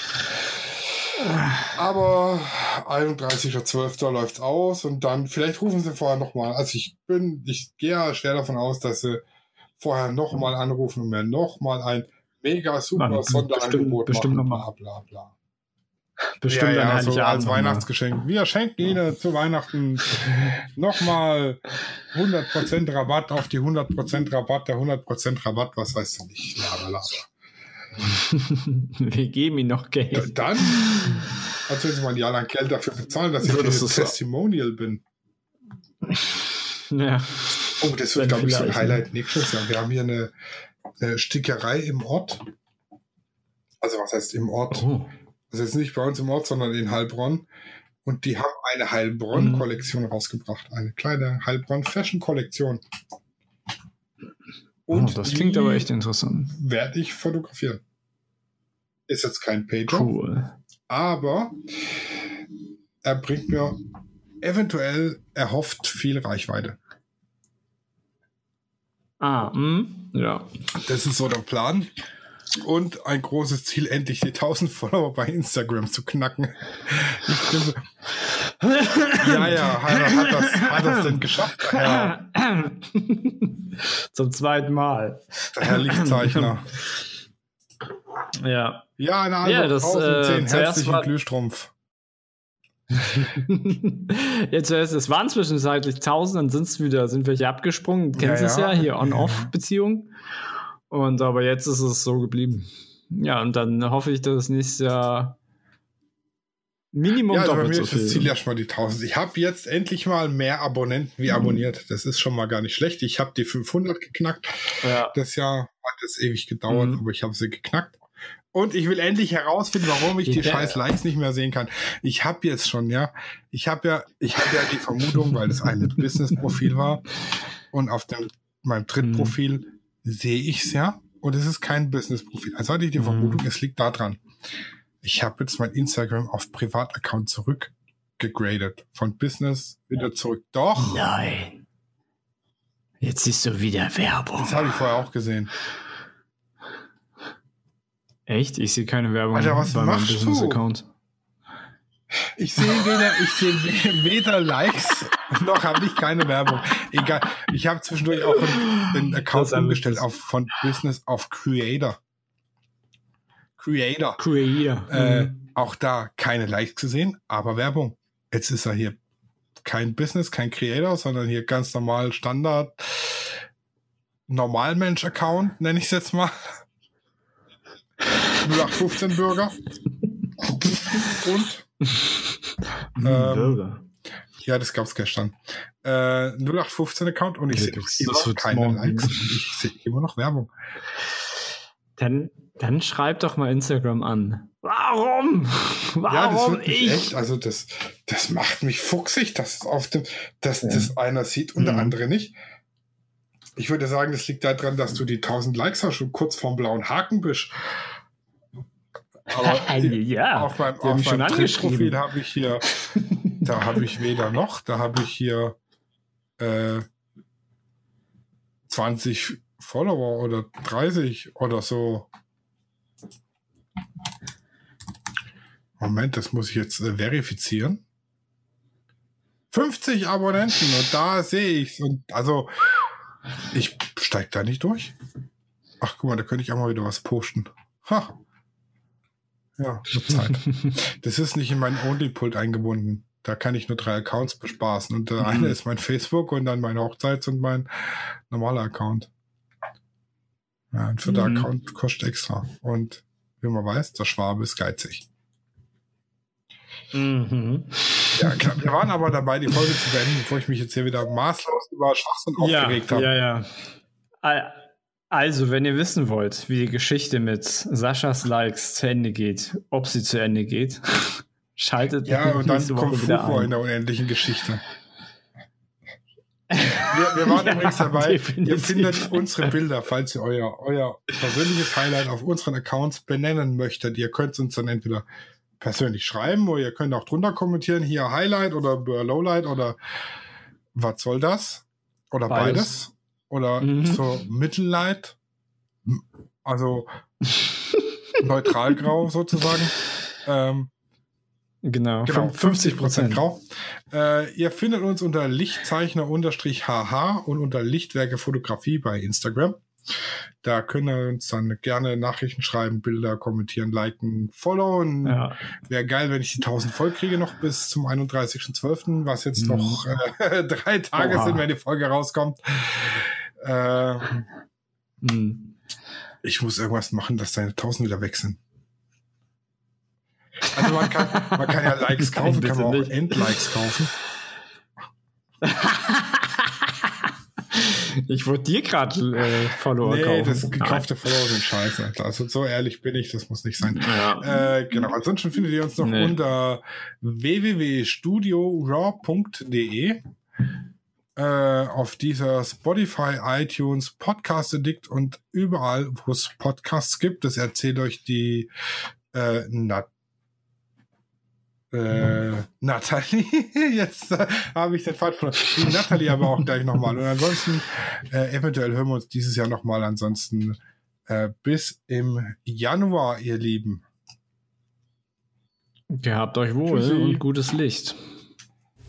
Speaker 2: Aber 31.12. läuft's aus und dann, vielleicht rufen sie vorher nochmal. Also ich bin, ich gehe ja schwer davon aus, dass sie vorher nochmal anrufen und mir nochmal ein mega super
Speaker 3: Ah,
Speaker 2: Sonderangebot
Speaker 3: bestimmt- bestimmt
Speaker 2: machen.
Speaker 3: noch mal.
Speaker 2: Bla, bla, bla.
Speaker 3: Bestimmt
Speaker 2: ja, ja, so als. Weihnachtsgeschenk. Wir schenken Ihnen zu Weihnachten nochmal 100% Rabatt auf die 100% Rabatt, der 100% Rabatt, was weißt du nicht. Laber, laber. [LAUGHS]
Speaker 3: Wir geben ihm noch
Speaker 2: Ja,
Speaker 3: Geld.
Speaker 2: dann, als wenn sie mal ein Jahr lang Geld dafür bezahlen, dass ich
Speaker 3: So,
Speaker 2: so,
Speaker 3: das ist so.
Speaker 2: Testimonial bin.
Speaker 3: Ja.
Speaker 2: Oh, das wird, glaube ich, so ein
Speaker 3: vielleicht,
Speaker 2: Highlight nächstes Jahr. Wir haben hier eine, eine Stickerei im Ort. Also was heißt im Ort?
Speaker 3: Oh.
Speaker 2: Also jetzt nicht bei uns im Ort, sondern in Heilbronn. Und die haben eine Heilbronn-Kollektion rausgebracht. Eine kleine Heilbronn-Fashion-Kollektion.
Speaker 3: Oh, das klingt aber echt interessant.
Speaker 2: Werde ich fotografieren. Ist jetzt kein Pager.
Speaker 3: Cool.
Speaker 2: aber er bringt mir eventuell erhofft viel Reichweite.
Speaker 3: Ah, hm, ja.
Speaker 2: Das ist so der Plan. Und ein großes Ziel, endlich die 1000 Follower bei Instagram zu knacken. Ich bin so, ja, ja, hat, hat, das, hat das denn geschafft, Herr,
Speaker 3: Zum zweiten Mal.
Speaker 2: Herr Lichtzeichner?
Speaker 3: Ja.
Speaker 2: Ja, na, also
Speaker 3: Ja, das,
Speaker 2: 1010
Speaker 3: äh,
Speaker 2: herzlichen Glühstrumpf. [LAUGHS]
Speaker 3: Jetzt zuerst, es waren zwischenzeitlich 1000, dann sind es wieder, sind welche abgesprungen. Kennst
Speaker 2: Ja,
Speaker 3: es
Speaker 2: ja.
Speaker 3: ja, hier
Speaker 2: Ja,
Speaker 3: On-Off-Beziehung. Und aber jetzt ist es so geblieben. Ja, und dann hoffe ich, dass es nächstes Jahr Minimum
Speaker 2: Ja, also bei mir
Speaker 3: so
Speaker 2: ist das. Ziel erstmal die 1000. Ich habe jetzt endlich mal mehr Abonnenten wie
Speaker 3: Mhm.
Speaker 2: abonniert. Das ist schon mal gar nicht schlecht. Ich habe die 500 geknackt.
Speaker 3: ja.
Speaker 2: Das Jahr hat es ewig gedauert,
Speaker 3: Mhm.
Speaker 2: aber ich habe sie geknackt. Und ich will endlich herausfinden, warum ich die
Speaker 3: Ja.
Speaker 2: scheiß Likes nicht mehr sehen kann. Ich habe jetzt schon, ja, ich habe ja, ich habe ja die Vermutung, weil das eine [LAUGHS] Business-Profil war und auf dem meinem Drittprofil sehe ich es ja und es ist kein Business-Profil. Also hatte ich die
Speaker 3: Mhm.
Speaker 2: Vermutung, es liegt daran. Ich habe jetzt mein Instagram auf Privataccount zurückgegradet. Von Business wieder zurück. Doch,
Speaker 3: Nein. Jetzt siehst du wieder Werbung.
Speaker 2: das habe ich vorher auch gesehen.
Speaker 3: Echt? Ich sehe keine Werbung
Speaker 2: Alter, was
Speaker 3: bei meinem
Speaker 2: machst du?
Speaker 3: Business-Account.
Speaker 2: Ich sehe weder, ich sehe [LAUGHS] weder Likes noch habe ich keine Werbung. Egal. Ich habe zwischendurch auch
Speaker 3: Das
Speaker 2: Account umgestellt auf von Business auf Creator. Creator.
Speaker 3: Creator.
Speaker 2: Äh,
Speaker 3: Mhm.
Speaker 2: auch da keine Likes gesehen, aber Werbung. Jetzt ist er hier kein Business, kein Creator, sondern hier ganz normal Standard Normalmensch-Account, nenne ich es jetzt mal. [LAUGHS] 0815 Bürger. Und [LAUGHS] ähm,
Speaker 3: Bürger.
Speaker 2: Ja, das gab's gestern. Äh, 0815 Account und ich
Speaker 3: Ja,
Speaker 2: sehe immer noch keine. Likes ich sehe immer noch Werbung.
Speaker 3: Dann, dann schreib doch mal Instagram an. Warum? Warum [LAUGHS]
Speaker 2: ja, das wird mich
Speaker 3: ich?
Speaker 2: echt, also das, das macht mich fuchsig, dass es auf dem, dass das einer sieht und der
Speaker 3: Mhm.
Speaker 2: andere nicht. Ich würde sagen, das liegt daran, dass du die 1000 Likes hast und kurz vorm blauen Haken bist. Aber [LAUGHS]
Speaker 3: ja,
Speaker 2: auf meinem, auf
Speaker 3: schon angeschrieben.
Speaker 2: Profil habe ich hier, [LAUGHS] da habe ich weder noch, da habe ich hier äh, 20 Follower oder 30 oder so. Moment, das muss ich jetzt äh, verifizieren. 50 Abonnenten und da sehe ich's und also ich steig da nicht durch. Ach guck mal, da könnte ich auch mal wieder was posten. Ha. Ja, Zeit. [LAUGHS] das ist nicht in meinen Only-Pult eingebunden. Da kann ich nur drei Accounts bespaßen. Und der
Speaker 3: Mhm.
Speaker 2: eine ist mein Facebook und dann mein Hochzeits- und mein normaler Account. Ja, ein vierter
Speaker 3: Mhm.
Speaker 2: Account kostet extra. Und wie man weiß, der Schwabe ist geizig.
Speaker 3: Mhm.
Speaker 2: Ja, klar. Wir waren aber dabei, die Folge zu beenden, bevor ich mich jetzt hier wieder maßlos über Schwachsinn
Speaker 3: Ja,
Speaker 2: aufgeregt habe.
Speaker 3: ja, ja. Al- Also, wenn ihr wissen wollt, wie die Geschichte mit Saschas Likes zu Ende geht, ob sie zu Ende geht, [LAUGHS] schaltet
Speaker 2: Ja, und dann kommt Fufo in der unendlichen Geschichte. [LAUGHS] Wir, wir waren
Speaker 3: Ja,
Speaker 2: übrigens dabei. Ihr
Speaker 3: definitiv.
Speaker 2: findet unsere Bilder, falls ihr euer, euer persönliches Highlight auf unseren Accounts benennen möchtet. Ihr könnt uns dann entweder persönlich schreiben oder ihr könnt auch drunter kommentieren, hier Highlight oder Lowlight oder was soll das? Oder beides.
Speaker 3: Beides.
Speaker 2: Oder
Speaker 3: Mhm.
Speaker 2: so Mittellight. Also [LAUGHS] neutral grau sozusagen. Ähm,
Speaker 3: Genau,
Speaker 2: Genau,
Speaker 3: 50 Prozent.
Speaker 2: grau. Äh, ihr findet uns unter Lichtzeichner-HH und unter Lichtwerke Fotografie bei Instagram. Da könnt ihr uns dann gerne Nachrichten schreiben, Bilder kommentieren, liken, followen.
Speaker 3: Ja.
Speaker 2: Wäre geil, wenn ich die 1000 voll kriege noch bis zum 31.12., was jetzt
Speaker 3: Mhm.
Speaker 2: noch äh, [LAUGHS] drei Tage
Speaker 3: Oha.
Speaker 2: sind, wenn die Folge rauskommt. Äh,
Speaker 3: Mhm.
Speaker 2: ich muss irgendwas machen, dass deine 1000 wieder weg sind. Also man kann, man kann ja [LAUGHS] Likes
Speaker 3: Nein,
Speaker 2: kaufen, kann
Speaker 3: bitte
Speaker 2: man auch
Speaker 3: nicht.
Speaker 2: Endlikes kaufen.
Speaker 3: Ich wollte dir gerade äh, Follower
Speaker 2: Nee,
Speaker 3: kaufen.
Speaker 2: das gekaufte Follower sind scheiße. Also so ehrlich bin ich, das muss nicht sein.
Speaker 3: Ja.
Speaker 2: Äh, genau, ansonsten findet ihr uns noch
Speaker 3: Nee.
Speaker 2: unter www.studioraw.de äh, auf dieser Spotify, iTunes, Podcast Addict und überall, wo es Podcasts gibt. Das erzählt euch die äh, Nat äh, Nathalie, [LAUGHS] jetzt äh, habe ich den Fall verloren. Die Nathalie aber auch gleich nochmal. Und ansonsten, äh, eventuell hören wir uns dieses Jahr nochmal. Ansonsten äh, bis im Januar, ihr Lieben.
Speaker 3: Gehabt euch wohl
Speaker 2: Tschüssi.
Speaker 3: und gutes Licht.